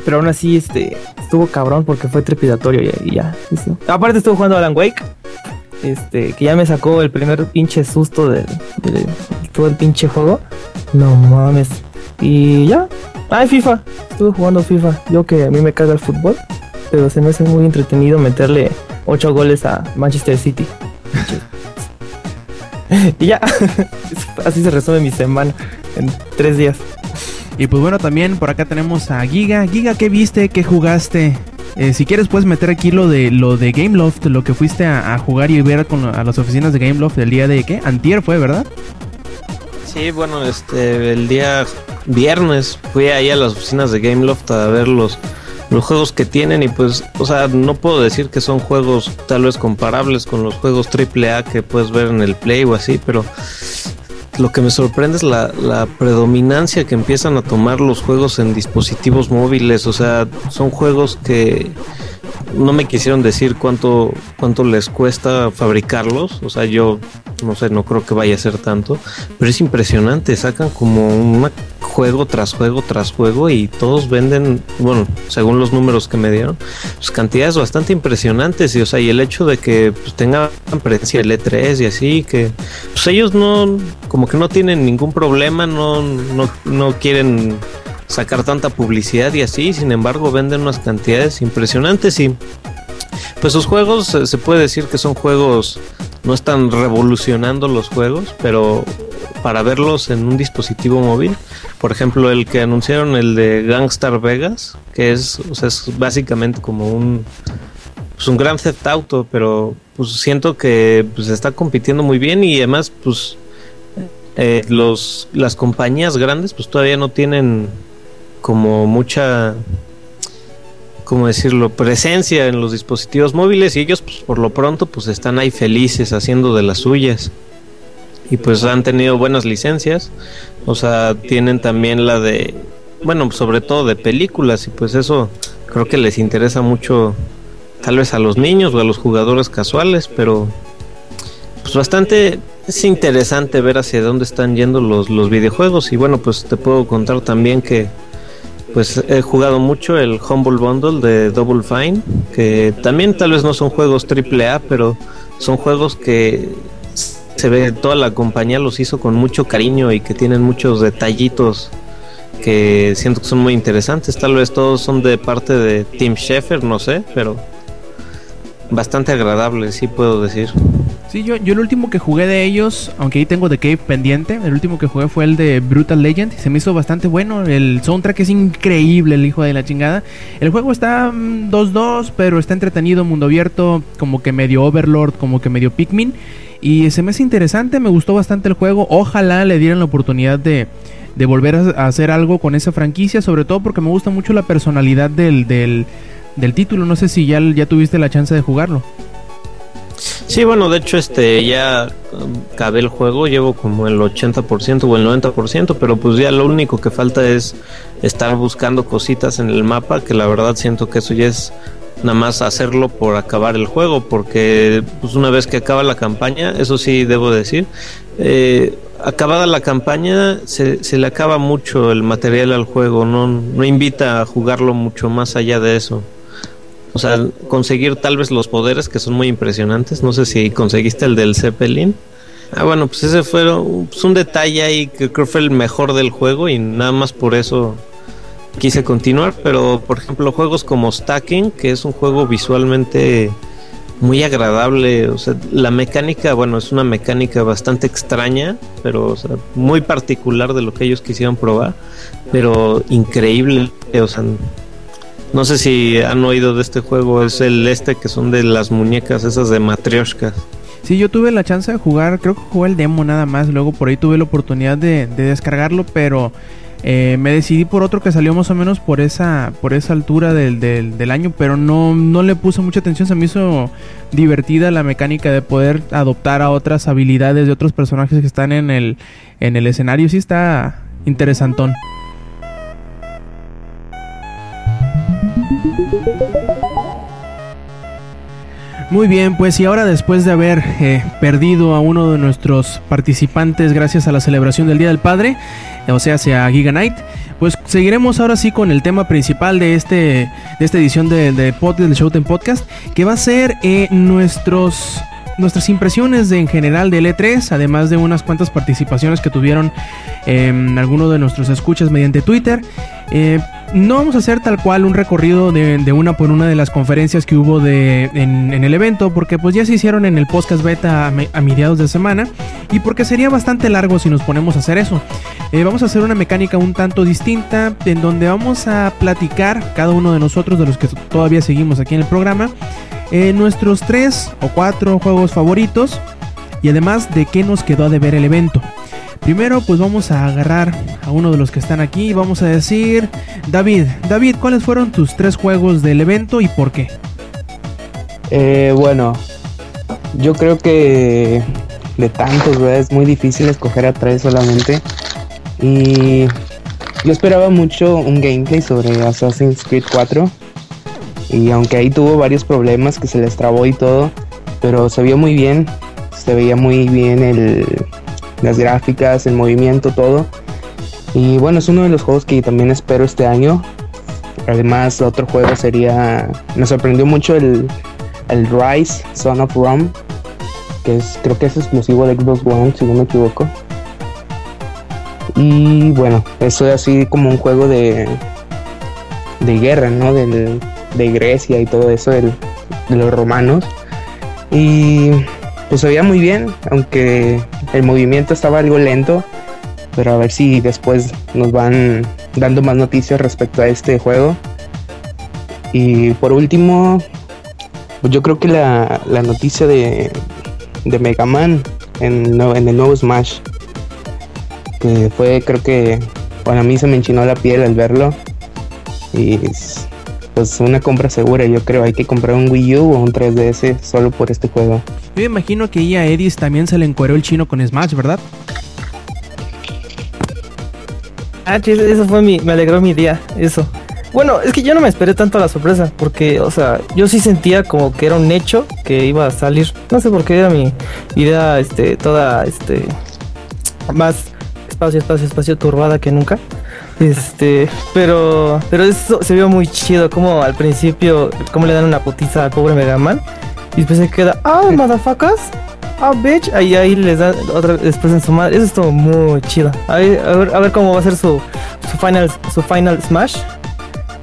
Pero aún así, este, estuvo cabrón porque fue trepidatorio y, ya. eso. Aparte estuve jugando Alan Wake, este, que ya me sacó el primer pinche susto del- todo el pinche juego. No mames. Y ya. Ay, FIFA. Estuve jugando FIFA. Yo que a mí me caga el fútbol, pero se me hace muy entretenido meterle 8 goles a Manchester City. *laughs* y ya. *laughs* Así se resume mi semana en 3 días. Y pues bueno, también por acá tenemos a Giga. Giga, ¿qué viste? ¿Qué jugaste? Eh, si quieres puedes meter aquí lo de lo de Gameloft, lo que fuiste a, jugar y ver con, a las oficinas de Gameloft el día de ¿qué? Antier fue, ¿verdad? Sí, bueno, este, el día viernes fui ahí a las oficinas de Gameloft a ver los, los juegos que tienen y pues, o sea, no puedo decir que son juegos tal vez comparables con los juegos AAA que puedes ver en el Play o así, pero lo que me sorprende es la, la predominancia que empiezan a tomar los juegos en dispositivos móviles, o sea, son juegos que no me quisieron decir cuánto cuánto les cuesta fabricarlos, o sea, yo no sé, no creo que vaya a ser tanto, pero es impresionante, sacan como un juego tras juego tras juego y todos venden, bueno, según los números que me dieron, pues cantidades bastante impresionantes. Y o sea, y el hecho de que pues, tengan presencia el E3 y así, que pues ellos no, como que no tienen ningún problema, no, no, no quieren sacar tanta publicidad y así, sin embargo venden unas cantidades impresionantes y pues sus juegos eh, se puede decir que son juegos no están revolucionando los juegos, pero para verlos en un dispositivo móvil, por ejemplo el que anunciaron el de Gangstar Vegas, que es, o sea, es básicamente como un pues un Grand Theft Auto, pero pues siento que pues está compitiendo muy bien y además pues eh, los las compañías grandes pues todavía no tienen como mucha como decirlo presencia en los dispositivos móviles y ellos pues por lo pronto pues están ahí felices haciendo de las suyas. Y pues han tenido buenas licencias. O sea tienen también la de bueno sobre todo de películas. Y pues eso creo que les interesa mucho tal vez a los niños o a los jugadores casuales. Pero pues bastante es interesante ver hacia dónde están yendo los, los videojuegos. Y bueno pues te puedo contar también que pues he jugado mucho el Humble Bundle de Double Fine que también tal vez no son juegos AAA pero son juegos que se ve toda la compañía los hizo con mucho cariño y que tienen muchos detallitos que siento que son muy interesantes. Tal vez todos son de parte de Tim Schafer no sé pero bastante agradable sí puedo decir Sí, yo, yo el último que jugué de ellos, aunque ahí tengo The Cave pendiente, el último que jugué fue el de Brutal Legend se me hizo bastante bueno. El soundtrack es increíble, el hijo de la chingada. El juego está mm, 2-2, pero está entretenido, mundo abierto, como que medio Overlord, como que medio Pikmin. Y se me hace interesante, me gustó bastante el juego. Ojalá le dieran la oportunidad de, de volver a hacer algo con esa franquicia, sobre todo porque me gusta mucho la personalidad del, del, del título. No sé si ya, ya tuviste la chance de jugarlo. Sí, bueno, de hecho, este ya um, acabé el juego, llevo como el 80% o el 90%, pero pues ya lo único que falta es estar buscando cositas en el mapa, que la verdad siento que eso ya es nada más hacerlo por acabar el juego, porque pues una vez que acaba la campaña, eso sí debo decir, eh, acabada la campaña se, se le acaba mucho el material al juego, no, no invita a jugarlo mucho más allá de eso. O sea, conseguir tal vez los poderes que son muy impresionantes. No sé si conseguiste el del Zeppelin. Ah, bueno, pues ese fue pues un detalle ahí que creo fue el mejor del juego y nada más por eso quise continuar, pero por ejemplo juegos como Stacking, que es un juego visualmente muy agradable, o sea, la mecánica, bueno, es una mecánica bastante extraña, pero o sea, muy particular de lo que ellos quisieron probar, pero increíble, o sea, no sé si han oído de este juego, es el este que son de las muñecas esas de matrioshkas. Sí, yo tuve la chance de jugar, creo que jugué el demo nada más, luego por ahí tuve la oportunidad de, de descargarlo, pero eh, me decidí por otro que salió más o menos por esa, por esa altura del, del, del, año, pero no, no le puse mucha atención. Se me hizo divertida la mecánica de poder adoptar a otras habilidades de otros personajes que están en el, en el escenario. Sí está interesantón. Muy bien, pues y ahora después de haber eh, perdido a uno de nuestros participantes gracias a la celebración del Día del Padre, o sea, sea Giga Night, pues seguiremos ahora sí con el tema principal de este de esta edición de, de, Showtime Podcast, que va a ser eh, nuestros nuestras impresiones de, en general del E3, además de unas cuantas participaciones que tuvieron eh, algunos de nuestros escuchas mediante Twitter. Eh, no vamos a hacer tal cual un recorrido de, una por una de las conferencias que hubo de, en, el evento, porque pues ya se hicieron en el podcast beta a, a, mediados de semana y porque sería bastante largo si nos ponemos a hacer eso. Eh, vamos a hacer una mecánica un tanto distinta en donde vamos a platicar cada uno de nosotros, de los que todavía seguimos aquí en el programa, eh, nuestros tres o cuatro juegos favoritos y además de qué nos quedó de ver el evento. Primero, pues vamos a agarrar a uno de los que están aquí y vamos a decir, David, David, ¿cuáles fueron tus tres juegos del evento y por qué? Eh, bueno, yo creo que de tantos, es muy difícil escoger a tres solamente. Y yo esperaba mucho un gameplay sobre Assassin's Creed 4. Y aunque ahí tuvo varios problemas que se les trabó y todo, pero se vio muy bien. Se veía muy bien el, las gráficas, el movimiento, todo. Y bueno, es uno de los juegos que también espero este año. Además, otro juego sería. Me sorprendió mucho el, el Rise Son of Rome. Que es, creo que es exclusivo de Xbox One, si no me equivoco. Y bueno, eso es así como un juego de. de guerra, ¿no? Del, de Grecia y todo eso, el, de los romanos. Y pues veía muy bien, aunque el movimiento estaba algo lento. Pero a ver si después nos van dando más noticias respecto a este juego. Y por último, pues yo creo que la, la noticia de, de Mega Man en, en, el nuevo Smash. Que fue, creo que para mí se me enchinó la piel al verlo. Y pues una compra segura, yo creo. Hay que comprar un Wii U o un 3DS solo por este juego. Yo me imagino que a Edis también se le encueró el chino con Smash, ¿verdad? Ah, eso fue mi. Me alegró mi día, eso. Bueno, es que yo no me esperé tanto a la sorpresa, porque, o sea, yo sí sentía como que era un hecho que iba a salir. No sé por qué era mi idea, este, toda, este, más espacio, espacio, espacio turbada que nunca. Este, pero, pero eso se vio muy chido, como al principio, como le dan una putiza al pobre Mega Man, y después se queda, ah, motherfuckers, ah, bitch, ahí, ahí les da otra, después en su madre, eso estuvo muy chido. A ver, a ver, a ver cómo va a ser su, su final, su final smash,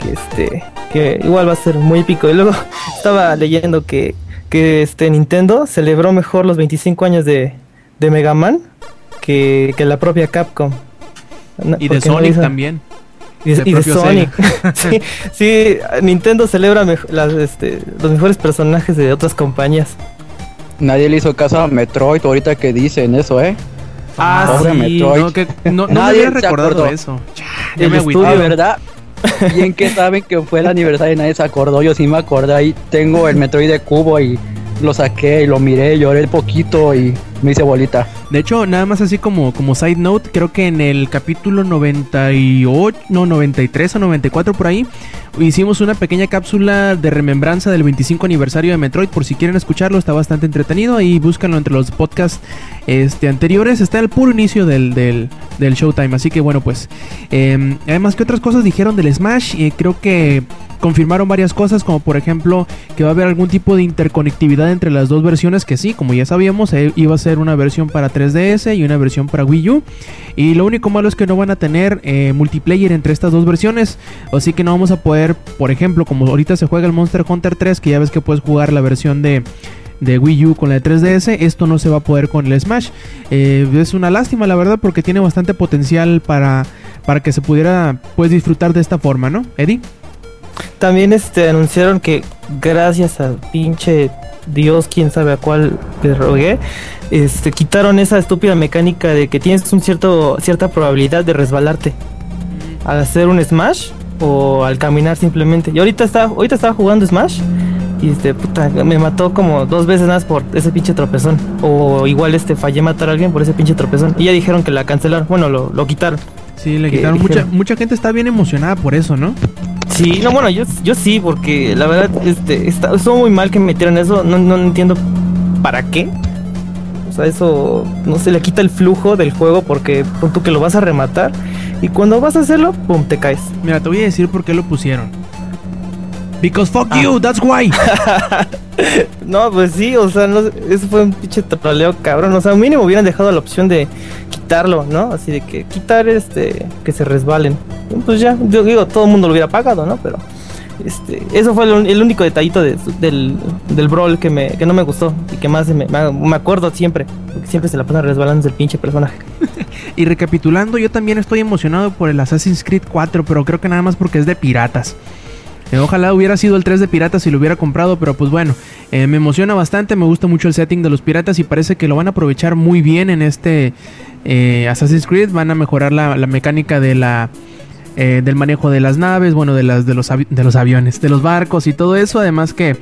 que este, que igual va a ser muy épico. Y luego *laughs* estaba leyendo que, que este Nintendo celebró mejor los 25 años de, de Mega Man que, que la propia Capcom. Y de Sonic no también. Y, de, y de Sonic. *laughs* sí, sí, Nintendo celebra las, este, los mejores personajes de otras compañías. Nadie le hizo caso a Metroid ahorita que dicen eso, ¿eh? Ah, Pobre sí, Metroid. No, que, no, no *laughs* Nadie me había recordado eso. Ya, me estudio, ¿verdad? Bien que saben que fue el aniversario y nadie se acordó. Yo sí me acordé. Ahí tengo el Metroid de cubo y lo saqué y lo miré, lloré poquito y me hice bolita. De hecho, nada más así como, como side note, creo que en el capítulo 98, no, 93 o 94 por ahí, hicimos una pequeña cápsula de remembranza del 25 aniversario de Metroid. Por si quieren escucharlo, está bastante entretenido. Ahí búscanlo entre los podcasts este, anteriores. Está el puro inicio del, del, del Showtime. Así que bueno, pues. Eh, además, ¿qué otras cosas dijeron del Smash? Eh, creo que confirmaron varias cosas, como por ejemplo que va a haber algún tipo de interconectividad entre las dos versiones, que sí, como ya sabíamos, eh, iba a ser una versión para 3DS y una versión para Wii U. Y lo único malo es que no van a tener eh, multiplayer entre estas dos versiones, así que no vamos a poder, por ejemplo, como ahorita se juega el Monster Hunter 3, que ya ves que puedes jugar la versión de de Wii U con la de 3DS. Esto no se va a poder con el Smash. Eh, es una lástima, la verdad, porque tiene bastante potencial para, para que se pudiera pues disfrutar de esta forma, ¿no? Eddie. También este anunciaron que gracias al pinche Dios, quién sabe a cuál le rogué, este quitaron esa estúpida mecánica de que tienes un cierto cierta probabilidad de resbalarte al hacer un smash o al caminar simplemente. Y ahorita está ahorita estaba jugando Smash y este puta me mató como dos veces más por ese pinche tropezón o igual este fallé matar a alguien por ese pinche tropezón y ya dijeron que la cancelaron, bueno, lo, lo quitaron. Sí, le quitaron. Mucha, mucha gente está bien emocionada por eso, ¿no? Sí, no, bueno, yo, yo sí, porque la verdad, este, está, estuvo muy mal que metieran eso, no, no entiendo para qué. O sea, eso no se le quita el flujo del juego porque pon tú que lo vas a rematar y cuando vas a hacerlo, pum, te caes. Mira, te voy a decir por qué lo pusieron. Because fuck Ah. you, that's why. *laughs* No, pues sí, o sea, no, eso fue un pinche troleo cabrón. O sea, mínimo hubieran dejado la opción de quitarlo, ¿no? Así de que quitar este, que se resbalen. Pues ya, yo digo, todo el mundo lo hubiera pagado, ¿no? Pero este, eso fue el, el único detallito de- del, del brawl que, me, que no me gustó y que más me, me, acuerdo siempre. Porque siempre se la pasan resbalando el pinche personaje. *laughs* Y recapitulando, yo también estoy emocionado por el Assassin's Creed 4, pero creo que nada más porque es de piratas. Eh, ojalá hubiera sido el 3 de piratas y lo hubiera comprado, pero pues bueno, eh, me emociona bastante, me gusta mucho el setting de los piratas y parece que lo van a aprovechar muy bien en este eh, Assassin's Creed. Van a mejorar la, mecánica de la, del manejo de las naves, bueno, de, las, de, los de los aviones, de los barcos y todo eso. Además que,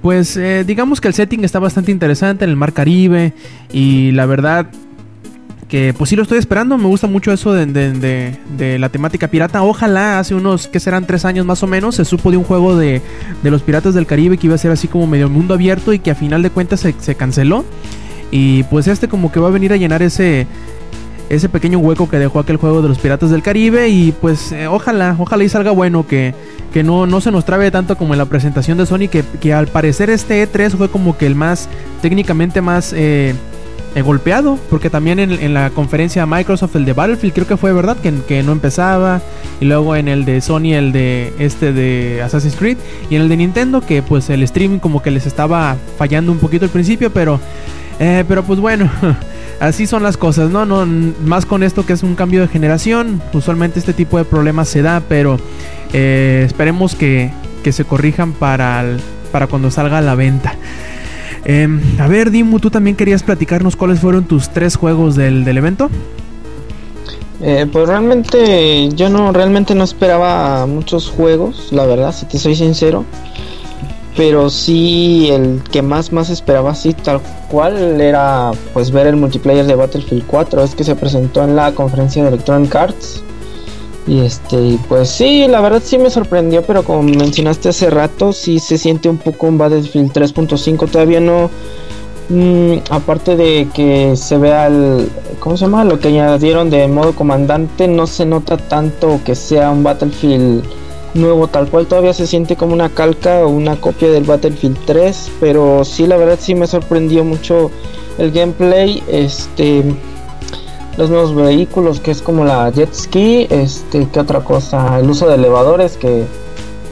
pues digamos que el setting está bastante interesante en el Mar Caribe y la verdad que pues sí lo estoy esperando, me gusta mucho eso de, de- la temática pirata. Ojalá hace unos, que serán tres años más o menos, se supo de un juego de, los piratas del Caribe que iba a ser así como medio mundo abierto y que a final de cuentas se, canceló. Y pues este como que va a venir a llenar ese, ese pequeño hueco que dejó aquel juego de los piratas del Caribe y pues eh, ojalá, ojalá y salga bueno, que, que no, no se nos trabe tanto como en la presentación de Sony, que, que al parecer este E3 fue como que el más, técnicamente más... eh, golpeado, porque también en, la conferencia de Microsoft, el de Battlefield, creo que fue verdad, que, no empezaba, y luego en el de Sony, el de este de Assassin's Creed, y en el de Nintendo, que pues el streaming como que les estaba fallando un poquito al principio, pero, eh, pero pues bueno, *laughs* así son las cosas, ¿no? no Más con esto que es un cambio de generación, usualmente este tipo de problemas se da, pero eh, esperemos que, que se corrijan para, para cuando salga a la venta. Em, a ver, Dimu, tú también querías platicarnos cuáles fueron tus tres juegos del, del evento. Eh, pues realmente yo no realmente no esperaba muchos juegos, la verdad, si te soy sincero. Pero sí el que más más esperaba así tal cual era pues ver el multiplayer de Battlefield 4, es que se presentó en la conferencia de Electronic Arts. Y este, pues sí, la verdad sí me sorprendió, pero como mencionaste hace rato, sí se siente un poco un Battlefield 3.5, todavía no Mm, aparte de que se vea el. ¿Cómo se llama? Lo que añadieron de modo comandante, no se nota tanto que sea un Battlefield nuevo tal cual. Todavía se siente como una calca o una copia del Battlefield 3. Pero sí, la verdad sí me sorprendió mucho el gameplay. Este. Los nuevos vehículos, que es como la jet ski. Este, ¿qué otra cosa? El uso de elevadores, que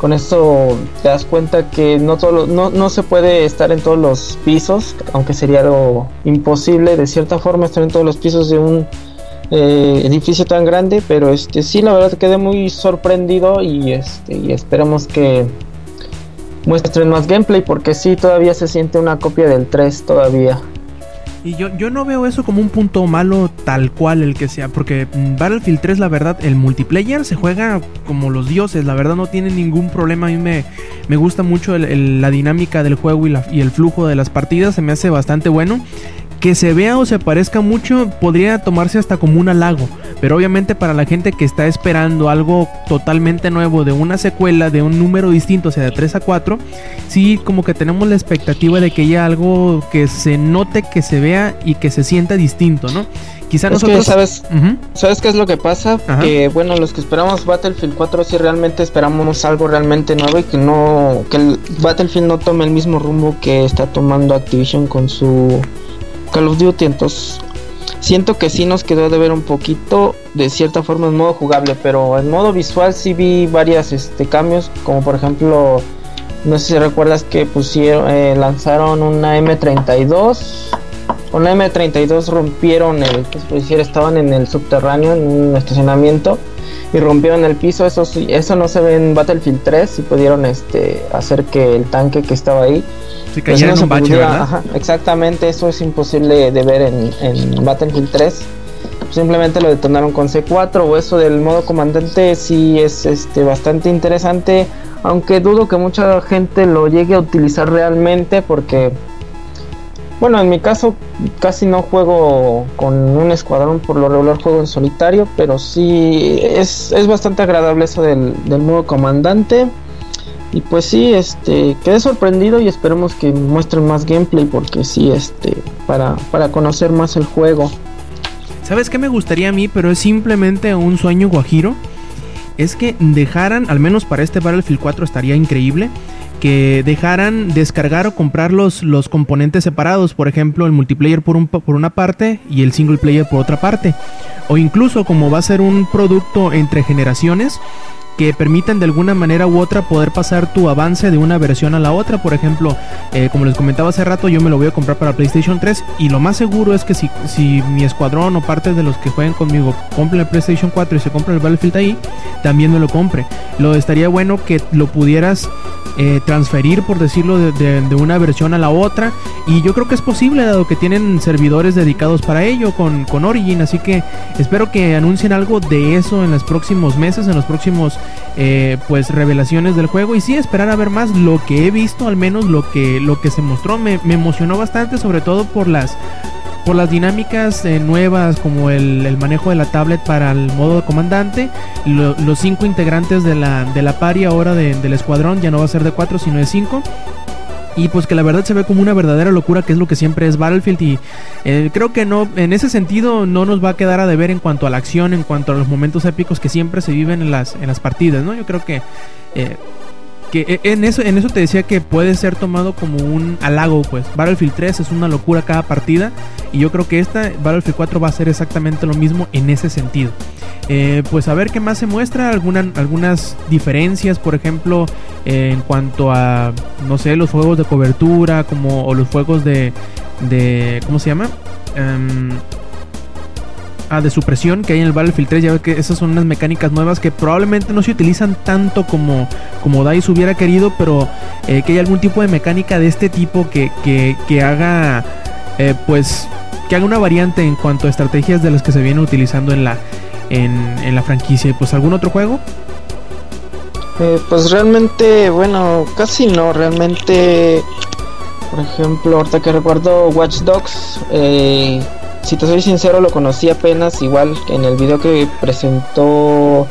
con eso te das cuenta que no, todo, no, no se puede estar en todos los pisos, aunque sería algo imposible de cierta forma estar en todos los pisos de un eh, edificio tan grande, pero este sí la verdad quedé muy sorprendido y este y esperamos que muestren más gameplay porque sí todavía se siente una copia del 3 todavía. Y yo, yo no veo eso como un punto malo tal cual el que sea, porque Battlefield 3, la verdad, el multiplayer se juega como los dioses, la verdad no tiene ningún problema, a mí me, me gusta mucho la dinámica del juego y, la- y el flujo de las partidas, se me hace bastante bueno. Que se vea o se parezca mucho podría tomarse hasta como un halago, Pero obviamente para la gente que está esperando algo totalmente nuevo de una secuela, de un número distinto, o sea, de 3 a 4, sí como que tenemos la expectativa de que haya algo que se note, que se vea y que se sienta distinto, ¿no? Quizá Es nosotros... que, ¿sabes? ¿Sabes qué es lo que pasa? Ajá. Que bueno, los que esperamos Battlefield 4 sí realmente esperamos algo realmente nuevo y que no que el Battlefield no tome el mismo rumbo que está tomando Activision con su Call of Duty, entonces siento que sí nos quedó de ver un poquito de cierta forma en modo jugable, pero en modo visual sí vi varias este cambios, como por ejemplo no sé si recuerdas que pusieron eh, lanzaron una M32 con la M32 rompieron el, ¿qué se puede decir? estaban en el subterráneo, en un estacionamiento, y rompieron el piso. Eso eso no se ve en Battlefield 3, y pudieron este, hacer que el tanque que estaba ahí. Se pues, cayera no en se un bache, pudiera- ¿verdad? ajá, exactamente, eso es imposible de ver en, en Battlefield 3. Simplemente lo detonaron con C4 o eso del modo comandante sí es este bastante interesante, aunque dudo que mucha gente lo llegue a utilizar realmente porque bueno, en mi caso casi no juego con un escuadrón, por lo regular juego en solitario, pero sí es, es bastante agradable eso del, del modo comandante. Y pues sí, este, quedé sorprendido y esperemos que muestren más gameplay porque sí, este, para, para conocer más el juego. ¿Sabes qué me gustaría a mí? Pero es simplemente un sueño guajiro. Es que dejaran, al menos para este Battlefield 4 estaría increíble, que dejaran descargar o comprar los, los componentes separados. Por ejemplo, el multiplayer por, un, por una parte y el single player por otra parte. O incluso como va a ser un producto entre generaciones, que permitan de alguna manera u otra poder pasar tu avance de una versión a la otra. Por ejemplo, eh, como les comentaba hace rato, yo me lo voy a comprar para PlayStation 3 y lo más seguro es que si, si mi escuadrón o parte de los que jueguen conmigo compren el PlayStation 4 y se compran el Battlefield ahí, también me lo compre. Lo estaría bueno que lo pudieras eh, transferir, por decirlo, de, de- de una versión a la otra. Y yo creo que es posible, dado que tienen servidores dedicados para ello con, con Origin. Así que espero que anuncien algo de eso en los próximos meses, en los próximos eh, pues revelaciones del juego. Y sí, esperar a ver más. Lo que he visto, al menos lo que, lo que se mostró, me, me emocionó bastante, sobre todo por las por las dinámicas eh, nuevas como el, manejo de la tablet para el modo comandante, lo- los cinco integrantes de la, de la pari ahora de- del escuadrón ya no va a ser de cuatro sino de cinco. Y pues que la verdad se ve como una verdadera locura, que es lo que siempre es Battlefield. Y eh, creo que no, en ese sentido, no nos va a quedar a deber en cuanto a la acción, en cuanto a los momentos épicos que siempre se viven en las, en las partidas, ¿no? Yo creo que eh, que e- en eso en eso te decía que puede ser tomado como un halago pues. Battlefield 3 es una locura cada partida y yo creo que esta Battlefield 4 va a ser exactamente lo mismo en ese sentido. Eh, pues a ver qué más se muestra alguna- algunas diferencias por ejemplo eh, en cuanto a no sé los juegos de cobertura como o los juegos de de cómo se llama Em, Ah, de supresión que hay en el Battlefield 3. Ya ve que esas son unas mecánicas nuevas que probablemente no se utilizan tanto como, como DICE hubiera querido, pero eh, que hay algún tipo de mecánica de este tipo que, que, que haga, eh, pues, que haga una variante en cuanto a estrategias de las que se vienen utilizando en la, en, en la franquicia. Pues, ¿algún otro juego? Eh, pues realmente, bueno, casi no, realmente, por ejemplo, ahorita que recuerdo Watch Dogs, si te soy sincero, lo conocí apenas, igual en el video que presentó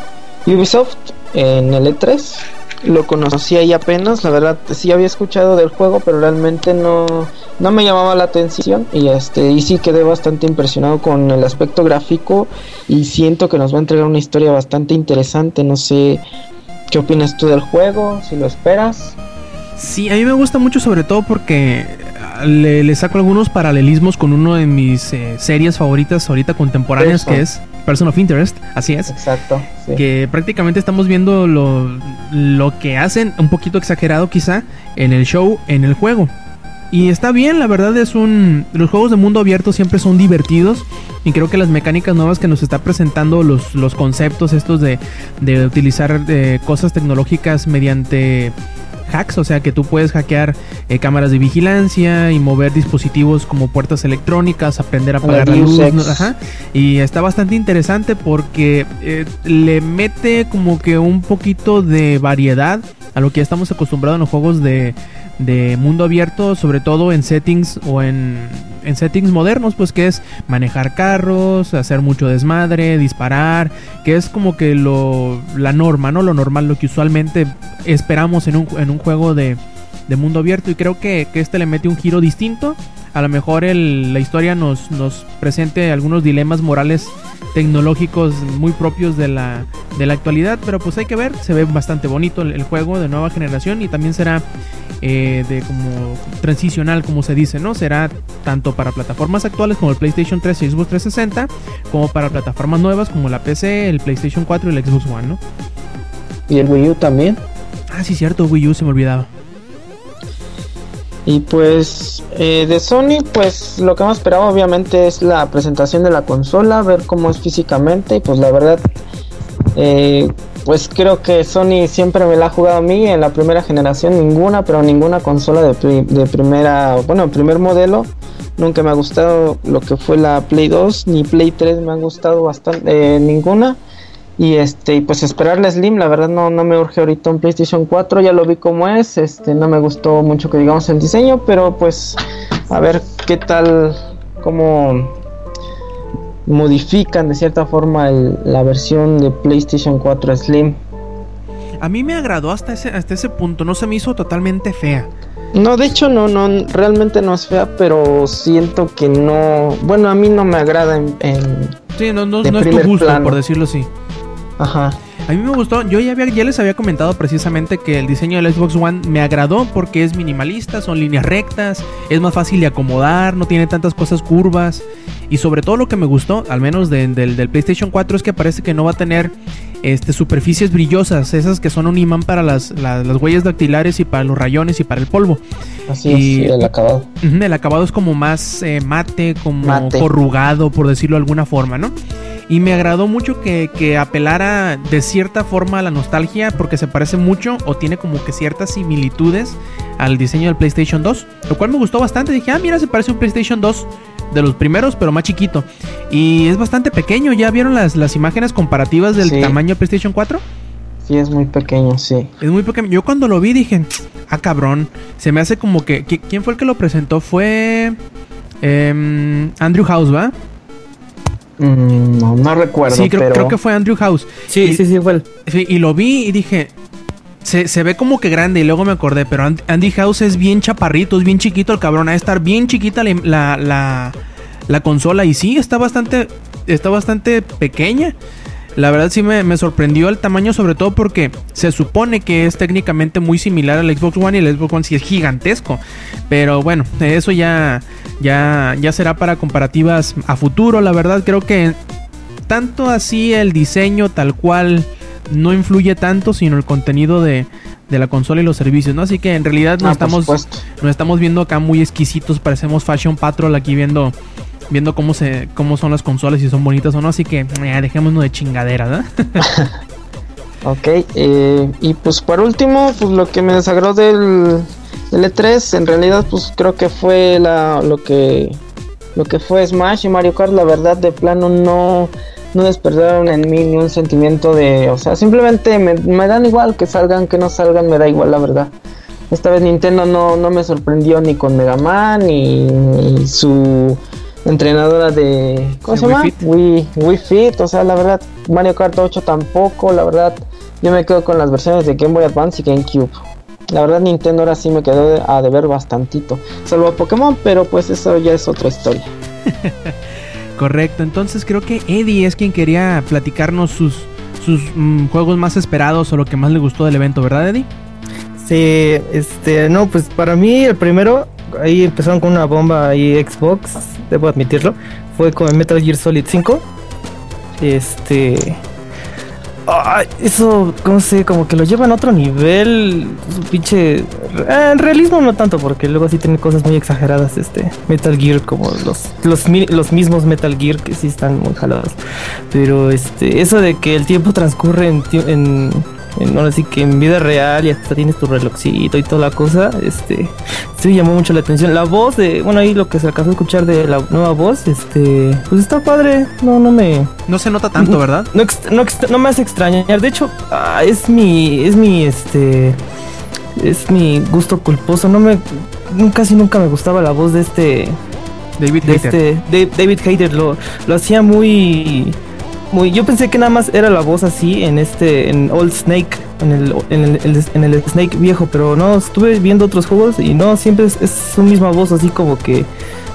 Ubisoft en el E3. Lo conocí ahí apenas, la verdad sí había escuchado del juego, pero realmente no, no me llamaba la atención y este y sí quedé bastante impresionado con el aspecto gráfico y siento que nos va a entregar una historia bastante interesante, no sé qué opinas tú del juego, si lo esperas. Sí, a mí me gusta mucho sobre todo porque le, le saco algunos paralelismos con uno de mis eh, series favoritas ahorita contemporáneas Person. que es Person of Interest, así es. Exacto, sí. Que prácticamente estamos viendo lo, lo que hacen, un poquito exagerado quizá, en el show, en el juego. Y está bien, la verdad es un... Los juegos de mundo abierto siempre son divertidos y creo que las mecánicas nuevas que nos está presentando, los, los conceptos estos de, de utilizar eh, cosas tecnológicas mediante hacks, o sea que tú puedes hackear eh, cámaras de vigilancia y mover dispositivos como puertas electrónicas, aprender a apagar la luz. Ajá. Y está bastante interesante porque eh, le mete como que un poquito de variedad a lo que ya estamos acostumbrados en los juegos de, de mundo abierto, sobre todo en settings o en, en settings modernos, pues que es manejar carros, hacer mucho desmadre, disparar, que es como que lo, la norma, ¿no? Lo normal, lo que usualmente esperamos en un, en un juego de, de mundo abierto y creo que, que este le mete un giro distinto. A lo mejor el- la historia nos, nos presente algunos dilemas morales tecnológicos muy propios de la, de la actualidad, pero pues hay que ver, se ve bastante bonito el, el juego de nueva generación y también será eh, de como transicional, como se dice, ¿no? Será tanto para plataformas actuales como el PlayStation 3 y Xbox 360, como para plataformas nuevas como la PC, el PlayStation 4 y el Xbox One, ¿no? Y el Wii U también. Ah, sí, cierto, Wii U se me olvidaba. Y pues eh, de Sony, pues lo que más esperaba obviamente es la presentación de la consola, ver cómo es físicamente y pues la verdad, eh, pues creo que Sony siempre me la ha jugado a mí en la primera generación, ninguna, pero ninguna consola de, pri- de primera, bueno, primer modelo. Nunca me ha gustado lo que fue la Play 2 ni Play 3 me han gustado bastante, eh, ninguna. Y este, pues esperar la Slim, la verdad no, no me urge ahorita un PlayStation 4, ya lo vi como es, este, no me gustó mucho que digamos el diseño, pero pues a ver qué tal, cómo modifican de cierta forma el- la versión de PlayStation 4 Slim. A mí me agradó hasta ese, hasta ese punto, no se me hizo totalmente fea. No, de hecho no, no, realmente no es fea, pero siento que no, bueno, a mí no me agrada en, en- Sí, no, no, no es tu gusto, plano. por decirlo así. ajá, A mí me gustó, yo ya, había- ya les había comentado precisamente que el diseño del Xbox One me agradó porque es minimalista, son líneas rectas, es más fácil de acomodar, no tiene tantas cosas curvas. Y sobre todo lo que me gustó, al menos de- del, del PlayStation 4, es que parece que no va a tener este, superficies brillosas, esas que son un imán para las, las, las huellas dactilares y para los rayones y para el polvo. así Y- es el acabado. El acabado es como más eh, mate, como Mate. corrugado, por decirlo de alguna forma, ¿no? Y me agradó mucho que, que apelara de cierta forma a la nostalgia porque se parece mucho o tiene como que ciertas similitudes al diseño del PlayStation 2, lo cual me gustó bastante. Dije, ah, mira, se parece un PlayStation 2 de los primeros, pero más chiquito. Y es bastante pequeño. ¿Ya vieron las, las imágenes comparativas del Sí. tamaño del PlayStation 4? Sí, es muy pequeño, sí. Es muy pequeño. Yo cuando lo vi dije, ah, cabrón. Se me hace como que. ¿qui- ¿Quién fue el que lo presentó? Fue. em, Andrew House, ¿va? Mm, no, no recuerdo, sí, creo, pero creo que fue Andrew House. Sí, Y- sí, sí, fue y lo vi y dije. Se, se ve como que grande y luego me acordé, pero And- Andy House es bien chaparrito, es bien chiquito el cabrón, ha de estar bien chiquita la, la, la- la consola y sí, está bastante, está bastante pequeña. La verdad sí me, sorprendió el tamaño, sobre todo porque se supone que es técnicamente muy similar al Xbox One y el Xbox One sí es gigantesco. Pero bueno, eso ya, ya, ya será para comparativas a futuro. La verdad creo que tanto así el diseño tal cual no influye tanto, sino el contenido de, de la consola y los servicios, ¿no? Así que en realidad no Ah, estamos, nos estamos viendo acá muy exquisitos, parecemos Fashion Patrol aquí viendo viendo cómo se cómo son las consolas si son bonitas o no, así que eh, dejémonos de chingaderas, *laughs* ¿eh? *laughs* Ok, eh, y pues por último, pues lo que me desagradó del, del E3, en realidad pues creo que fue la, lo que lo que fue Smash y Mario Kart, la verdad de plano no, no despertaron en mí ni un sentimiento de, o sea, simplemente me, me dan igual que salgan, que no salgan, me da igual la verdad. Esta vez Nintendo no, no me sorprendió ni con Mega Man ni, ni su entrenadora de ¿cómo se Wii llama? Fit. Wii, Wii Fit, o sea, la verdad Mario Kart 8 tampoco, la verdad yo me quedo con las versiones de Game Boy Advance y GameCube. La verdad Nintendo ahora sí me quedó a deber bastantito, salvo Pokémon, pero pues eso ya es otra historia. *laughs* Correcto, entonces creo que Eddie es quien quería platicarnos sus sus mm, juegos más esperados o lo que más le gustó del evento, ¿verdad, Eddie? Sí, este, no, pues para mí el primero, ahí empezaron con una bomba ahí Xbox, debo admitirlo, fue con Metal Gear Solid 5. Este... eso, ¿cómo sé? Como que lo llevan a otro nivel, su pinche... eh, realismo no tanto, porque luego sí tiene cosas muy exageradas, este, Metal Gear, como los, los, mi- los mismos Metal Gear que sí están muy jalados. Pero este, eso de que el tiempo transcurre en, en, en ahora sí que en vida real y hasta tienes tu relojcito y toda la cosa, este, sí llamó mucho la atención. La voz de, bueno ahí lo que se alcanzó a escuchar de la nueva voz, este, pues está padre, no, no me, No se nota tanto, ¿verdad? no, no, no me hace extrañar. De hecho, ah, es mi, es mi, este, es mi gusto culposo. No me, casi nunca me gustaba la voz de este, David de este, de- David Hayter. Lo, lo hacía muy, Yo pensé que nada más era la voz así en este, en Old Snake, en el, en el, en el Snake viejo, pero no, estuve viendo otros juegos y no, siempre es, su misma voz, así como que,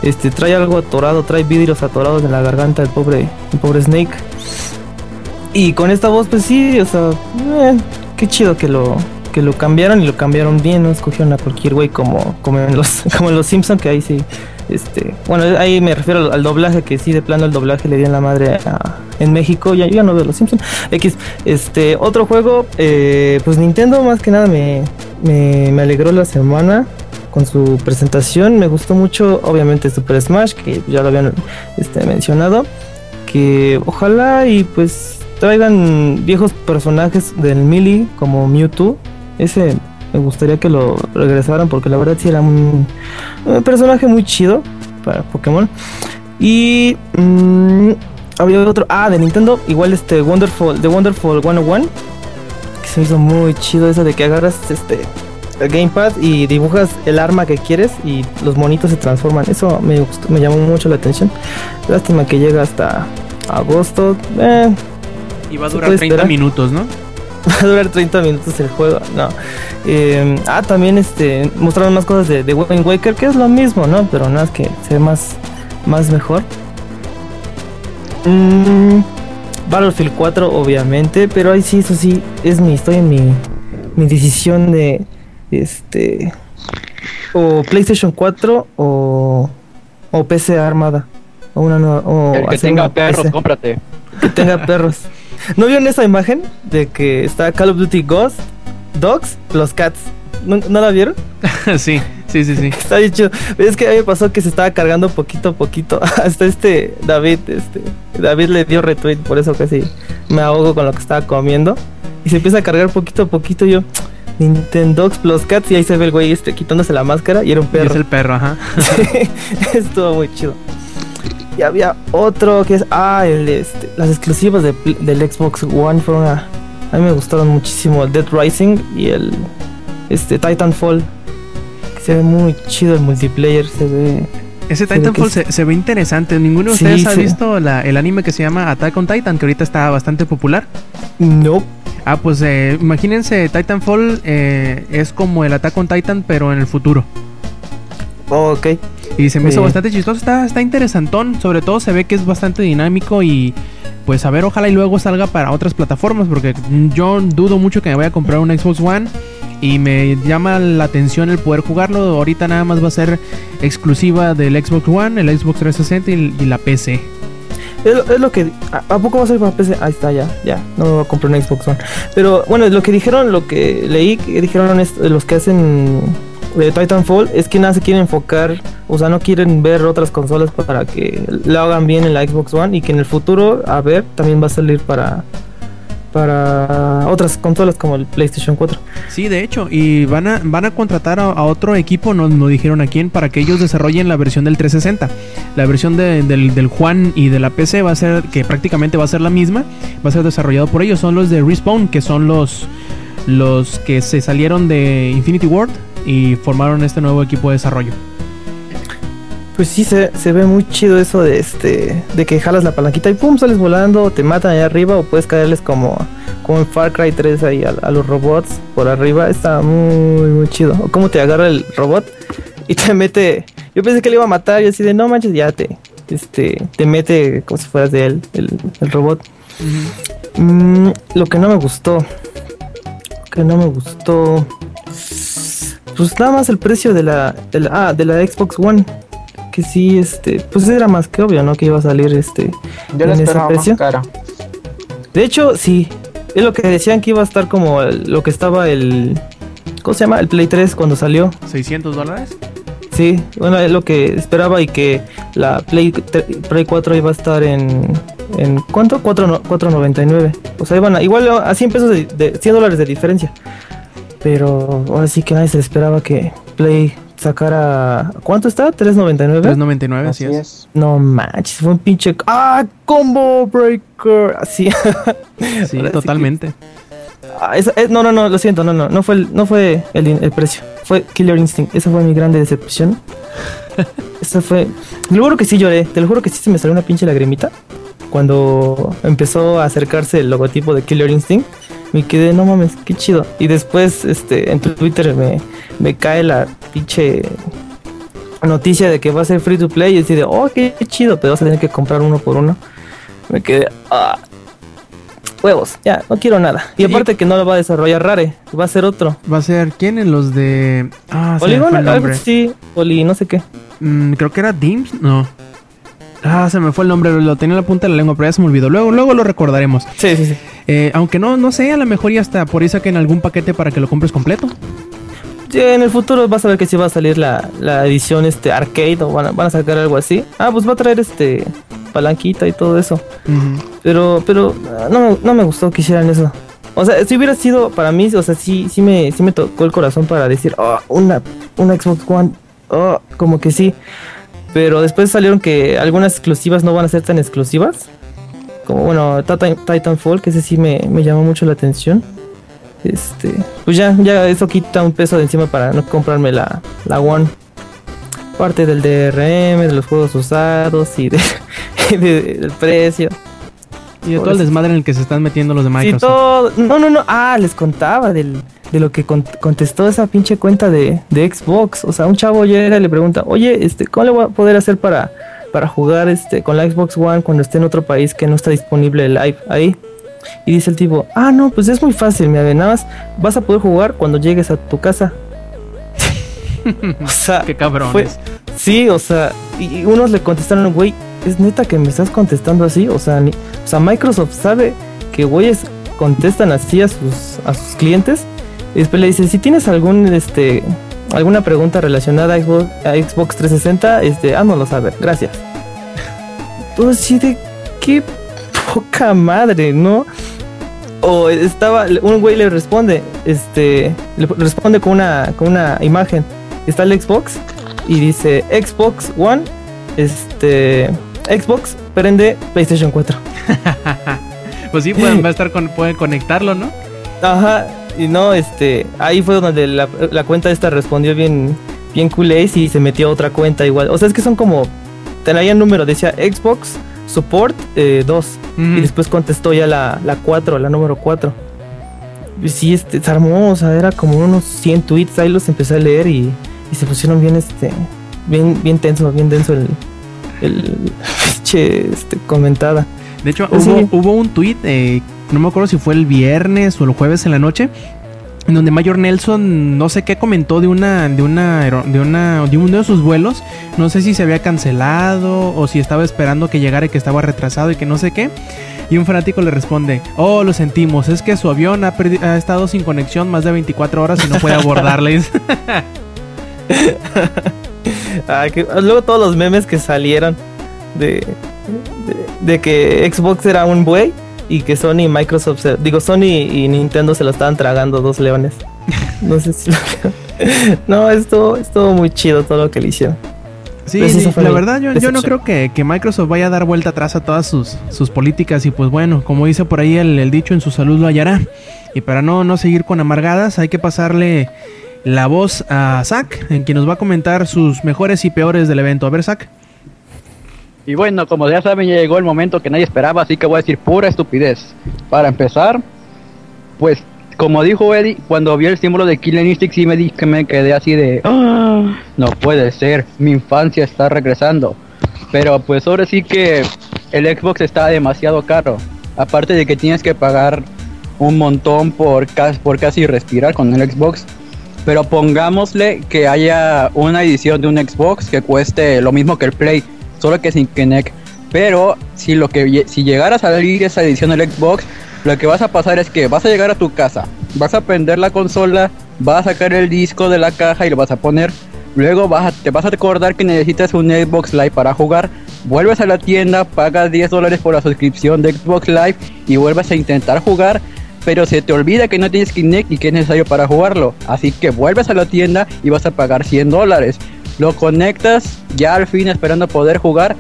este, trae algo atorado, trae vidrios atorados en la garganta del pobre, el pobre Snake. Y con esta voz, pues sí, o sea, eh, qué chido que lo que lo cambiaron y lo cambiaron bien, no escogieron a cualquier güey como como en los *laughs* como en los Simpson que ahí sí este, bueno, ahí me refiero al, doblaje que sí de plano el doblaje le dio en la madre en México, ya yo ya no veo los Simpson. X este otro juego eh, pues Nintendo más que nada me, me alegró la semana con su presentación, me gustó mucho obviamente Super Smash que ya lo habían este, mencionado que ojalá y pues traigan viejos personajes del Melee como Mewtwo. Ese me gustaría que lo regresaran porque la verdad sí era un, un personaje muy chido para Pokémon. Y mm, había otro, ah, de Nintendo, igual este Wonderful, de Wonderful 101, que se hizo muy chido eso de que agarras este el gamepad y dibujas el arma que quieres y los monitos se transforman. Eso me gustó, me llamó mucho la atención. Lástima que llega hasta agosto. Eh, Y va a durar puede 30 esperar. minutos, ¿no? *laughs* va a durar 30 minutos el juego. No. Eh, ah, también este mostraron más cosas de, de Wind Waker, que es lo mismo, ¿no? Pero nada, es que se ve más, más mejor. Mm, Battlefield 4, obviamente, pero ahí sí, eso sí, es mi, estoy en mi, mi decisión de este o PlayStation 4 o, o PC armada. O una nueva, o El que tenga perros, PC cómprate. que tenga perros. *laughs* ¿No vieron esa imagen de que está Call of Duty Ghost, Dogs, los Cats? ¿No, no la vieron? *laughs* sí, sí, sí, sí. Está bien chido. Es que a mí me pasó que se estaba cargando poquito a poquito. *laughs* Hasta este David, este David le dio retweet, por eso casi me ahogo con lo que estaba comiendo. Y se empieza a cargar poquito a poquito. Yo, Nintendo Plus Cats, y ahí se ve el güey este quitándose la máscara y era un Y perro. es el perro, ajá. *laughs* Sí, estuvo muy chido. Y había otro que es. Ah, el, este, las exclusivas de del Xbox One fueron a. A mí me gustaron muchísimo el Dead Rising y el. Este, Titanfall. Que se ve muy chido el multiplayer. Se ve. Ese Se Titanfall se, se ve interesante. ¿Ninguno de Sí, ustedes ha visto la- el anime que se llama Attack on Titan? Que ahorita está bastante popular. No. Ah, pues eh, imagínense, Titanfall eh, es como el Attack on Titan, pero en el futuro. Ok. Y se me hizo Sí. bastante chistoso, está, está interesantón. Sobre todo se ve que es bastante dinámico y pues a ver, ojalá y luego salga para otras plataformas. Porque yo dudo mucho que me vaya a comprar un Xbox One. Y me llama la atención el poder jugarlo. Ahorita nada más va a ser exclusiva del Xbox One, el Xbox 360 y, y la PC. Es, lo- es lo que. ¿a, a poco va a ser para PC? Ahí está, ya. Ya. No me voy a comprar un Xbox One. Pero bueno, lo que dijeron, lo que leí, que dijeron es- los que hacen de Titanfall es que nada se quieren enfocar. O sea, no quieren ver otras consolas para que lo hagan bien en la Xbox One. Y que en el futuro, a ver, también va a salir para. Para otras consolas como el PlayStation 4. Sí, de hecho, y van a, van a contratar a, otro equipo, no, no dijeron a quién, para que ellos desarrollen la versión del 360. La versión de- del, del Juan y de la PC va a ser, que prácticamente va a ser la misma, va a ser desarrollado por ellos. Son los de Respawn, que son los, los que se salieron de Infinity Ward y formaron este nuevo equipo de desarrollo. Pues sí, se, se ve muy chido eso de este de que jalas la palanquita y pum, sales volando, te matan allá arriba o puedes caerles como, como en Far Cry 3 ahí a, a los robots por arriba. Está muy, muy chido. O cómo te agarra el robot y te mete... Yo pensé que le iba a matar y así de no manches, ya te, este, te mete como si fueras de él, el, el robot. Mm, lo que no me gustó. Que no me gustó... Pues nada más el precio de la, de la, ah, de la Xbox One que sí, este, pues era más que obvio, ¿no? Que iba a salir este. Yo en ese más precio. cara. De hecho, sí. Es lo que decían que iba a estar como el- lo que estaba el. ¿Cómo se llama? El Play 3 cuando salió. ¿600 dólares? Sí, bueno, es lo que esperaba y que la Play, Play 4 iba a estar en. ¿En cuánto? 4 no- 4.99. O sea, iban a, igual a 100 pesos de, de 100 dólares de diferencia. Pero ahora sí que nadie se esperaba que Play sacara. ¿Cuánto está? ¿3.99? 3.99, Así así es. es. No manches, fue un pinche. ¡Ah! ¡Combo Breaker! Así. *laughs* Sí, Ahora sí totalmente. que- Ah, esa- eh, no, no, no, lo siento, no, no, no fue el, no fue el, el precio, fue Killer Instinct, esa fue mi grande decepción. *laughs* esa fue, te lo juro que sí lloré, te lo juro que sí se me salió una pinche lagrimita cuando empezó a acercarse el logotipo de Killer Instinct. Me quedé, no mames, qué chido. Y después, este, en Twitter me, me cae la pinche noticia de que va a ser free to play y así de, oh, qué chido, pero vas a tener que comprar uno por uno. Me quedé, ah, huevos, ya, no quiero nada. Y Sí. aparte que no lo va a desarrollar Rare, va a ser otro. Va a ser, ¿quién en los de...? Ah, me Polygon, sí, Poli, no sé qué. Mm, creo que era Dims, no. Ah, se me fue el nombre, lo tenía en la punta de la lengua, pero ya se me olvidó. Luego, luego lo recordaremos. Sí, sí, sí. Eh, aunque no, no sé, a lo mejor ya hasta por ahí saquen algún paquete para que lo compres completo. Sí, En el futuro vas a ver que sí va a salir la, la edición este arcade o van a, van a sacar algo así. Ah, pues va a traer este palanquita y todo eso. Pero, pero ah, no, me- no me gustó que hicieran eso. O sea, si hubiera sido para mí, o sea, sí, sí me, sí me tocó el corazón para decir, oh, una, una Xbox One, oh, como que sí. Pero después salieron que algunas exclusivas no van a ser tan exclusivas. Como bueno, Titan- Titanfall, que ese sí me, me llamó mucho la atención. Este, pues ya, ya eso quita un peso de encima para no comprarme la, la One. Parte del DRM, de los juegos usados y de, y *laughs* de- del precio. Y de todo el desmadre en el que se están metiendo los de Sí, Microsoft. todo. No, no, no. Ah, les contaba del, de lo que con- contestó esa pinche cuenta de, de Xbox. O sea, un chavo llega y le pregunta, oye, este, ¿cómo le voy a poder hacer para, para jugar este con la Xbox One cuando esté en otro país que no está disponible el live ahí? Y dice el tipo, ah, no, pues es muy fácil, nada más vas a poder jugar cuando llegues a tu casa. *laughs* o sea, Qué cabrones. fue- sí, o sea, y y unos le contestaron, güey, ¿es neta que me estás contestando así? O sea, ni- o sea Microsoft sabe que güeyes contestan así a sus, a sus clientes. Y después le dice, si tienes algún, este, alguna pregunta relacionada a Xbox, a Xbox 360, este, háznoslo saber, gracias. *laughs* Entonces, sí, de qué poca madre, ¿no? O estaba, un güey le responde, este, le responde con una, con una imagen. Está el Xbox y dice Xbox One, este, Xbox prende PlayStation 4. *laughs* Pues sí, pueden, va a estar con, pueden conectarlo, ¿no? Ajá, y no, este, ahí fue donde la, la cuenta esta respondió bien, bien culés y se metió otra cuenta igual. O sea, es que son como, tenía el número, decía Xbox Support eh, 2 Mm. y después contestó ya la, la 4, la número 4. Y sí, este, se armó, o sea, era como unos 100 tweets, ahí los empecé a leer y, y se pusieron bien, este, bien, bien tenso, bien denso el, el, *laughs* pinche, este, comentada. De hecho, Sí. hubo, hubo un tweet, eh, no me acuerdo si fue el viernes o el jueves en la noche, en donde Mayor Nelson no sé qué comentó de una de una de una de uno de sus vuelos, no sé si se había cancelado o si estaba esperando que llegara y que estaba retrasado y que no sé qué. Y un fanático le responde, oh, lo sentimos, es que su avión ha, estado sin conexión más de 24 horas y no puede abordarle. *laughs* Ah, luego todos los memes que salieron de, de que Xbox era un buey y que Sony y Microsoft, se- digo Sony y Nintendo se lo estaban tragando dos leones. No sé si lo. *laughs* No, estuvo, estuvo muy chido todo lo que le hicieron. Sí, Pues la verdad yo, yo no creo que, que Microsoft vaya a dar vuelta atrás a todas sus, sus políticas y pues bueno, como dice por ahí el, el dicho, en su salud lo hallará. Y para no, no seguir con amargadas hay que pasarle la voz a Zack, en quien nos va a comentar sus mejores y peores del evento. A ver, Zack. Y bueno, como ya saben, ya llegó el momento que nadie esperaba, así que voy a decir pura estupidez. Para empezar, pues, como dijo Eddie, cuando vi el símbolo de Instinct, sí me, di, que me quedé así de... "Ah, no puede ser, mi infancia está regresando. Pero pues ahora sí que el Xbox está demasiado caro. Aparte de que tienes que pagar un montón por, ca- por casi respirar con el Xbox. Pero pongámosle que haya una edición de un Xbox que cueste lo mismo que el Play, solo que sin Kinect. Pero si lo que si llegara a salir esa edición del Xbox, lo que vas a pasar es que vas a llegar a tu casa, vas a prender la consola, vas a sacar el disco de la caja y lo vas a poner. Luego vas a- te vas a recordar que necesitas un Xbox Live para jugar. Vuelves a la tienda, pagas 10 dólares por la suscripción de Xbox Live y vuelves a intentar jugar pero se te olvida que no tienes Kinect y que es necesario para jugarlo. Así que vuelves a la tienda y vas a pagar 100 dólares. Lo conectas ya al fin esperando poder jugar.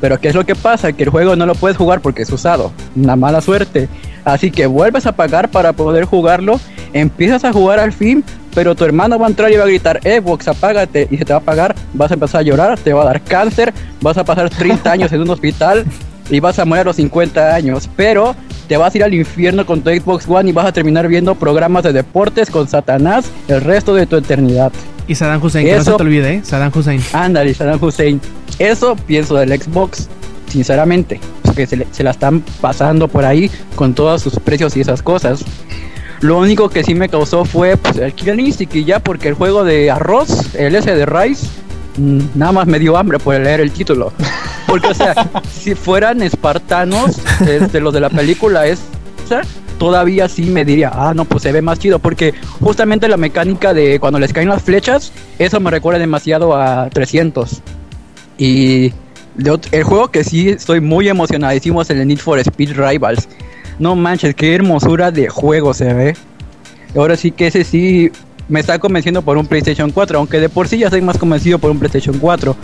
Pero ¿qué es lo que pasa? Que el juego no lo puedes jugar porque es usado. Una mala suerte. Así que vuelves a pagar para poder jugarlo, empiezas a jugar al fin, pero tu hermano va a entrar y va a gritar, Xbox, apágate, y se te va a pagar, vas a empezar a llorar, te va a dar cáncer, vas a pasar 30 *laughs* años en un hospital y vas a morir a los 50 años, pero te vas a ir al infierno con tu Xbox One y vas a terminar viendo programas de deportes con Satanás el resto de tu eternidad. Y Saddam Hussein, que no se Eso- te olvide, ¿eh? Saddam Hussein. Ándale, Saddam Hussein. Eso pienso del Xbox, sinceramente. Porque se, le- se la están pasando por ahí con todos sus precios y esas cosas. Lo único que sí me causó fue pues, el Killer Instinct y ya porque el juego de arroz, el S de Rice, mm, nada más me dio hambre por leer el título. *laughs* Porque, o sea, si fueran espartanos, este, los de la película esa, todavía sí me diría, ah, no, pues se ve más chido. Porque justamente la mecánica de cuando les caen las flechas, eso me recuerda demasiado a 300. Y el juego que sí estoy muy emocionadísimo es el Need for Speed Rivals. No manches, qué hermosura de juego se ve. Ahora sí que ese sí me está convenciendo por un PlayStation 4, aunque de por sí ya soy más convencido por un PlayStation 4.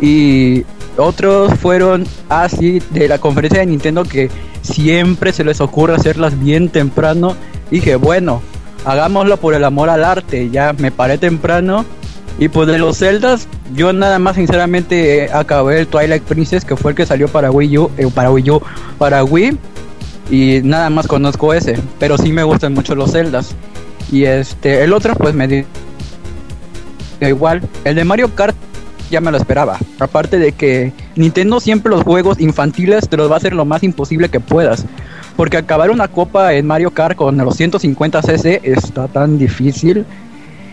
Y otros fueron así de la conferencia de Nintendo que siempre se les ocurre hacerlas bien temprano. Dije, bueno, hagámoslo por el amor al arte. Ya me paré temprano. Y pues de los Zeldas, yo nada más sinceramente eh, acabé el Twilight Princess, que fue el que salió para Wii U, eh, para Wii U, para Wii. Y nada más conozco ese. Pero sí me gustan mucho los Zeldas. Y este, el otro pues me dio igual. El de Mario Kart ya me lo esperaba. Aparte de que Nintendo siempre los juegos infantiles te los va a hacer lo más imposible que puedas. Porque acabar una copa en Mario Kart con los 150cc está tan difícil.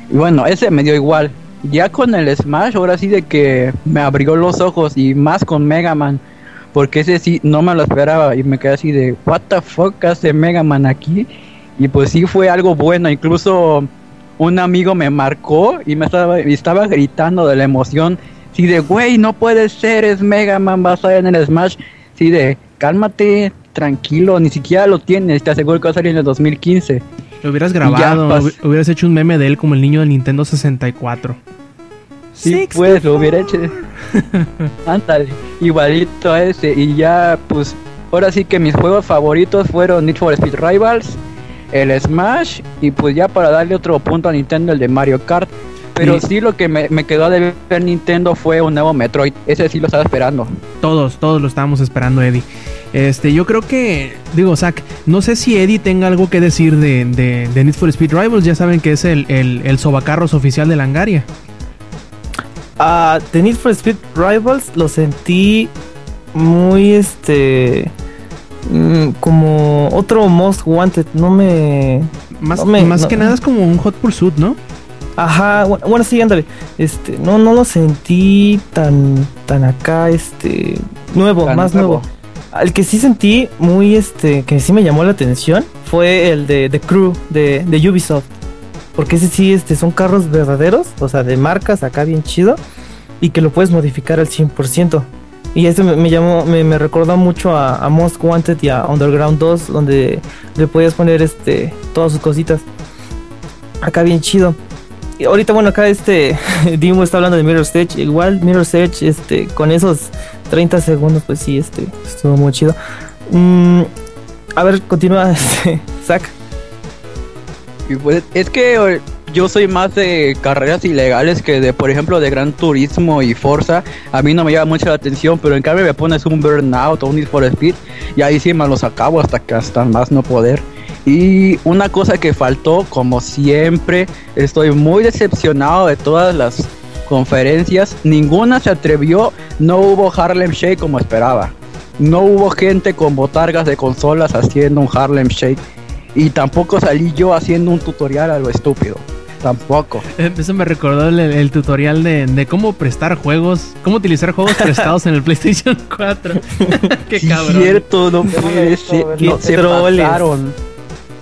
Y bueno, ese me dio igual. Ya con el Smash, ahora sí de que me abrió los ojos y más con Mega Man. Porque ese sí no me lo esperaba y me quedé así de, ¿What the fuck hace Mega Man aquí? Y pues sí fue algo bueno. Incluso un amigo me marcó y me estaba, y estaba gritando de la emoción. Sí, de, güey, no puede ser, es Mega Man, vas a ir en el Smash. Sí, de, cálmate, tranquilo, ni siquiera lo tienes, te aseguro que va a salir en el 2015. Lo hubieras ya grabado, hubieras hecho un meme de él como el niño del Nintendo 64. Sí, pues lo hubiera hecho. *laughs* Ándale, igualito a ese. Y ya, pues, ahora sí que mis juegos favoritos fueron Need for Speed Rivals, el Smash, y pues ya para darle otro punto a Nintendo, el de Mario Kart. Pero Sí. sí, lo que me, me quedó de ver Nintendo fue un nuevo Metroid. Ese sí lo estaba esperando. Todos, todos lo estábamos esperando, Eddie. Este, yo creo que, digo, Zach, no sé si Eddie tenga algo que decir de, de, de Need for Speed Rivals. Ya saben que es el, el, el sobacarros oficial de Langaria. Ah, The Need for Speed Rivals lo sentí muy este mm, como otro Most Wanted, no me Más, No me- más no- que nada es como un Hot Pursuit, ¿no? Ajá, bueno, bueno, sí, ándale. Este, no no lo sentí tan tan acá este nuevo, Tan más nuevo. nuevo. El que sí sentí muy este que sí me llamó la atención fue el de The Crew de, de Ubisoft. Porque ese sí este son carros verdaderos, o sea, de marcas acá bien chido y que lo puedes modificar al 100%. Y este me, me llamó, me, me recordó mucho a, a Most Wanted y a Underground 2, donde le podías poner este todas sus cositas. Acá bien chido. Ahorita, bueno, acá este *laughs* Dimo está hablando de Mirror's Edge. Igual Mirror's Edge, este, con esos 30 segundos, pues sí, este, estuvo muy chido. Mm, a ver, continúa, *laughs* este, Zack. Y pues, es que yo soy más de carreras ilegales que de, por ejemplo, de Gran Turismo y Forza. A mí no me llama mucho la atención, pero en cambio me pones un Burnout o un Need for Speed y ahí sí me los acabo hasta que hasta más no poder. Y una cosa que faltó, como siempre, estoy muy decepcionado de todas las conferencias. Ninguna se atrevió, no hubo Harlem Shake como esperaba. No hubo gente con botargas de consolas haciendo un Harlem Shake. Y tampoco salí yo haciendo un tutorial a lo estúpido. Tampoco. Eso me recordó el, el tutorial de, de cómo prestar juegos, cómo utilizar juegos *laughs* prestados en el PlayStation 4. *laughs* Qué Sí, cabrón. cierto, no puede ser. Qué No, se pasaron.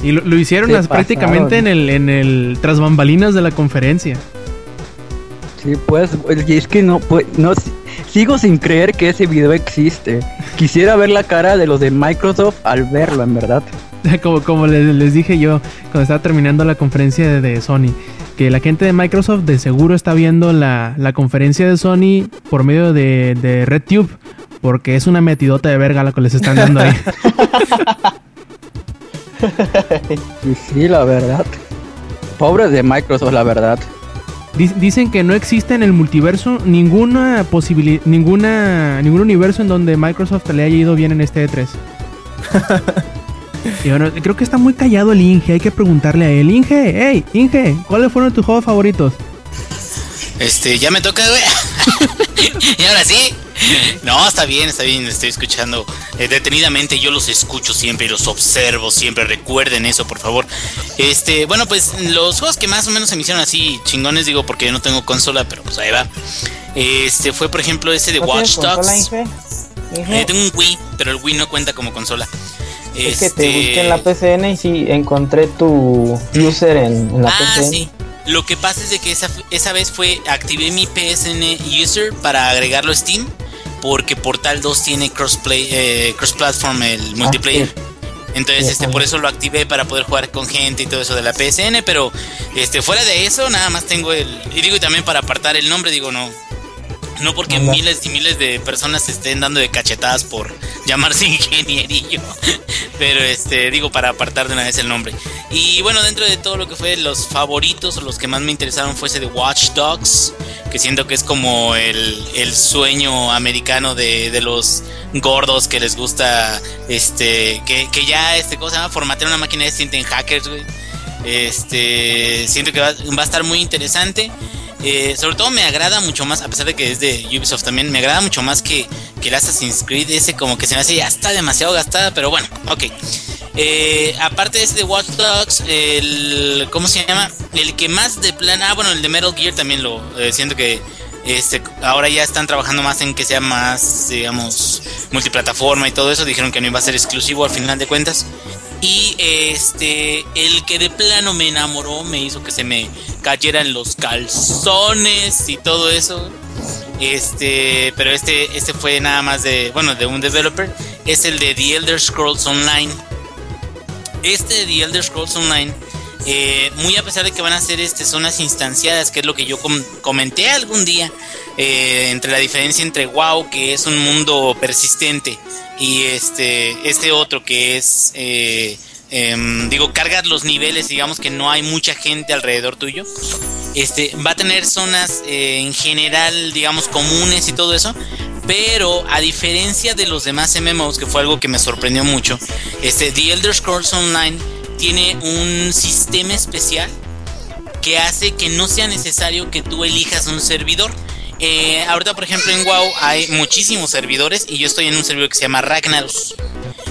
Y lo, lo hicieron as- prácticamente en el, en el tras bambalinas de la conferencia. Sí, pues, es que no, pues, no, sigo sin creer que ese video existe. Quisiera ver la cara de los de Microsoft al verlo, en verdad. *laughs* Como, como les, les dije yo cuando estaba terminando la conferencia de, de Sony, que la gente de Microsoft de seguro está viendo la, la conferencia de Sony por medio de, de RedTube, porque es una metidota de verga la que les están dando ahí. *laughs* Y sí, la verdad. Pobres de Microsoft, la verdad. Di- Dicen que no existe en el multiverso ninguna posibilidad, ninguna, ningún universo en donde Microsoft le haya ido bien en este E3. *laughs* Y bueno, creo que está muy callado el Inge, hay que preguntarle a él. Inge, hey, Inge, ¿cuáles fueron tus juegos favoritos? Este, ya me toca, güey. *laughs* y ahora sí. *laughs* No, está bien, está bien, estoy escuchando eh, detenidamente, yo los escucho siempre y los observo siempre, recuerden eso, por favor. Este, bueno, pues los juegos que más o menos se me hicieron así chingones, digo, porque yo no tengo consola, pero pues ahí va. Este, fue por ejemplo ese de ¿No tienes Watch Dogs. Eh, tengo un Wii, pero el Wii no cuenta como consola. es que Este, te busqué en la PCN y sí encontré tu user en, en la Ah, PCN. sí. Lo que pasa es de que esa, esa vez fue activé mi PSN user para agregarlo a Steam porque Portal 2 tiene crossplay eh, cross platform el multiplayer. Entonces, este, por eso lo activé para poder jugar con gente y todo eso de la PSN, pero este, fuera de eso, nada más tengo el. Y digo, y también para apartar el nombre, digo, no. No porque Anda. miles y miles de personas se estén dando de cachetadas por llamarse *laughs* ingenierillo. Pero este, digo, para apartar de una vez el nombre. Y bueno, dentro de todo lo que fue los favoritos o los que más me interesaron fue ese de Watch Dogs. Que siento que es como el, el sueño americano de, de los gordos que les gusta. Este. Que, que ya este cosa se llama formatear una máquina de sienten hackers, güey. Este. Siento que va, va a estar muy interesante. Eh, sobre todo me agrada mucho más, a pesar de que es de Ubisoft también, me agrada mucho más que, que el Assassin's Creed. Ese como que se me hace ya está demasiado gastada, pero bueno, ok. Eh, aparte de ese de Watch Dogs, el. ¿Cómo se llama? El que más de plan. Ah, bueno, el de Metal Gear también lo. eh, siento que. Este, ahora ya están trabajando más en que sea más, digamos, multiplataforma y todo eso. Dijeron que no iba a ser exclusivo al final de cuentas. Y este, el que de plano me enamoró, me hizo que se me cayeran los calzones y todo eso. Este, pero este, este fue nada más de, bueno, de un developer. Es el de The Elder Scrolls Online. Este de The Elder Scrolls Online, eh, muy a pesar de que van a ser este, zonas instanciadas, que es lo que yo com- comenté algún día, eh, entre la diferencia entre WoW, que es un mundo persistente, y este, este otro que es, eh, em, digo, cargas los niveles, digamos que no hay mucha gente alrededor tuyo. Este, va a tener zonas en general, digamos, comunes y todo eso. Pero a diferencia de los demás MMOs, que fue algo que me sorprendió mucho, este, The Elder Scrolls Online tiene un sistema especial que hace que no sea necesario que tú elijas un servidor. Eh, ahorita, por ejemplo, en WoW hay muchísimos servidores y yo estoy en un servidor que se llama Ragnaros.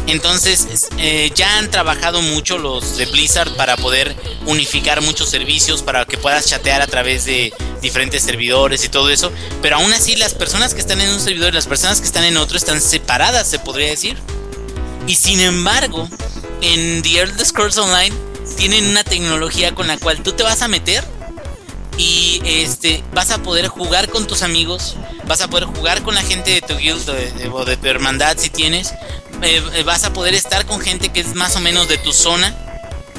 Entonces, es- eh, ya han trabajado mucho los de Blizzard para poder unificar muchos servicios, para que puedas chatear a través de diferentes servidores y todo eso. Pero aún así, las personas que están en un servidor y las personas que están en otro están separadas, se podría decir. Y sin embargo, en The Elder Scrolls Online tienen una tecnología con la cual tú te vas a meter y este vas a poder jugar con tus amigos, vas a poder jugar con la gente de tu guild o de, tu hermandad si tienes, eh, eh, vas a poder estar con gente que es más o menos de tu zona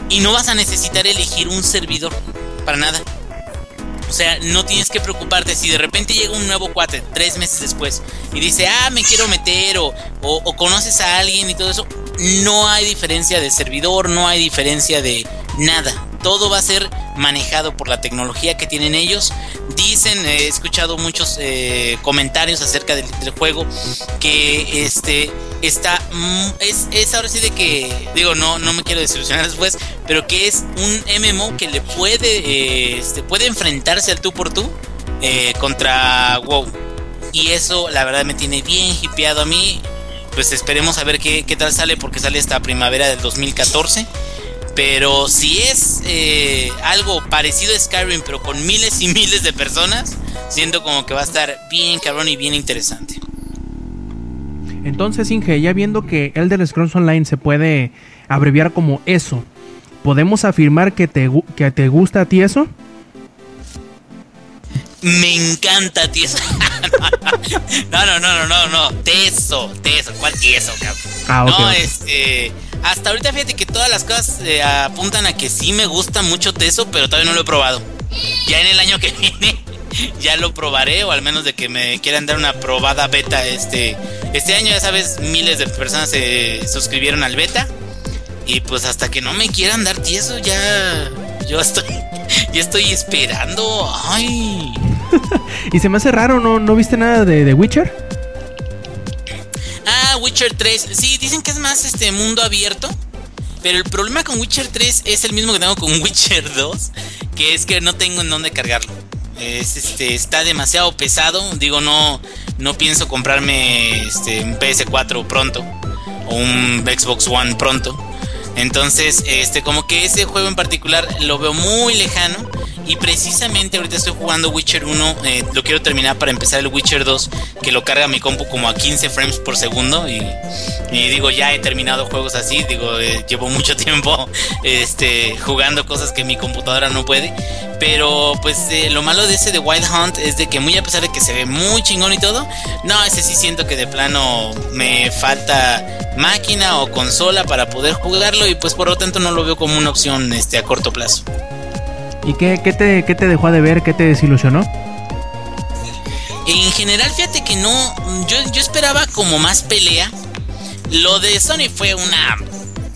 y no vas a necesitar elegir un servidor para nada. O sea, no tienes que preocuparte si de repente llega un nuevo cuate tres meses después y dice, ah, me quiero meter o, o, o conoces a alguien y todo eso. No hay diferencia de servidor, no hay diferencia de nada. Todo va a ser manejado por la tecnología que tienen ellos. Dicen, eh, he escuchado muchos eh, comentarios acerca del, juego que este está es, es ahora sí de que digo no no me quiero desilusionar después pero que es un MMO que le puede eh, este, puede enfrentarse al tú por tú contra WoW y eso la verdad me tiene bien hipeado a mí pues esperemos a ver qué, qué tal sale porque sale esta primavera del 2014 pero si es eh, algo parecido a Skyrim pero con miles y miles de personas siento como que va a estar bien cabrón y bien interesante Entonces, Inge, ya viendo que Elder Scrolls Online se puede abreviar como eso, ¿podemos afirmar que te, que te gusta a ti eso? Me encanta tieso. *laughs* no, no, no, no, no, no. Teso, teso. ¿Cuál tieso, cabrón? Ah, no, ok. este. Hasta ahorita fíjate que todas las cosas eh, apuntan a que sí me gusta mucho Teso, pero todavía no lo he probado. Ya en el año que *laughs* viene ya lo probaré, o al menos de que me quieran dar una probada beta. Este, este año, ya sabes, miles de personas se suscribieron al beta. Y pues hasta que no me quieran dar tieso, ya. Yo estoy. Ya estoy esperando. Ay. *laughs* y se me hace raro, ¿no, ¿no viste nada de The Witcher? Ah, Witcher 3. Sí, dicen que es más este mundo abierto. Pero el problema con Witcher 3 es el mismo que tengo con *laughs* Witcher 2. Que es que no tengo en dónde cargarlo. Es, este, está demasiado pesado. Digo, no, no pienso comprarme este, un PS4 pronto. O un Xbox One pronto. Entonces, este, como que ese juego en particular lo veo muy lejano. Y precisamente ahorita estoy jugando Witcher 1. eh, lo quiero terminar para empezar el Witcher 2. Que lo carga mi compu como a 15 frames por segundo. Y, digo, ya he terminado juegos así. Digo, eh, llevo *laughs* mucho tiempo este, jugando cosas que mi computadora no puede. Pero pues eh, lo malo de ese de Wild Hunt es de que muy a pesar de que se ve muy chingón y todo, no, ese sí siento que de plano me falta máquina o consola para poder jugarlo y pues por lo tanto no lo veo como una opción este a corto plazo. ¿Y qué, qué te, qué te dejó de ver? ¿Qué te desilusionó? En general, fíjate que no, yo, yo esperaba como más pelea. Lo de Sony fue una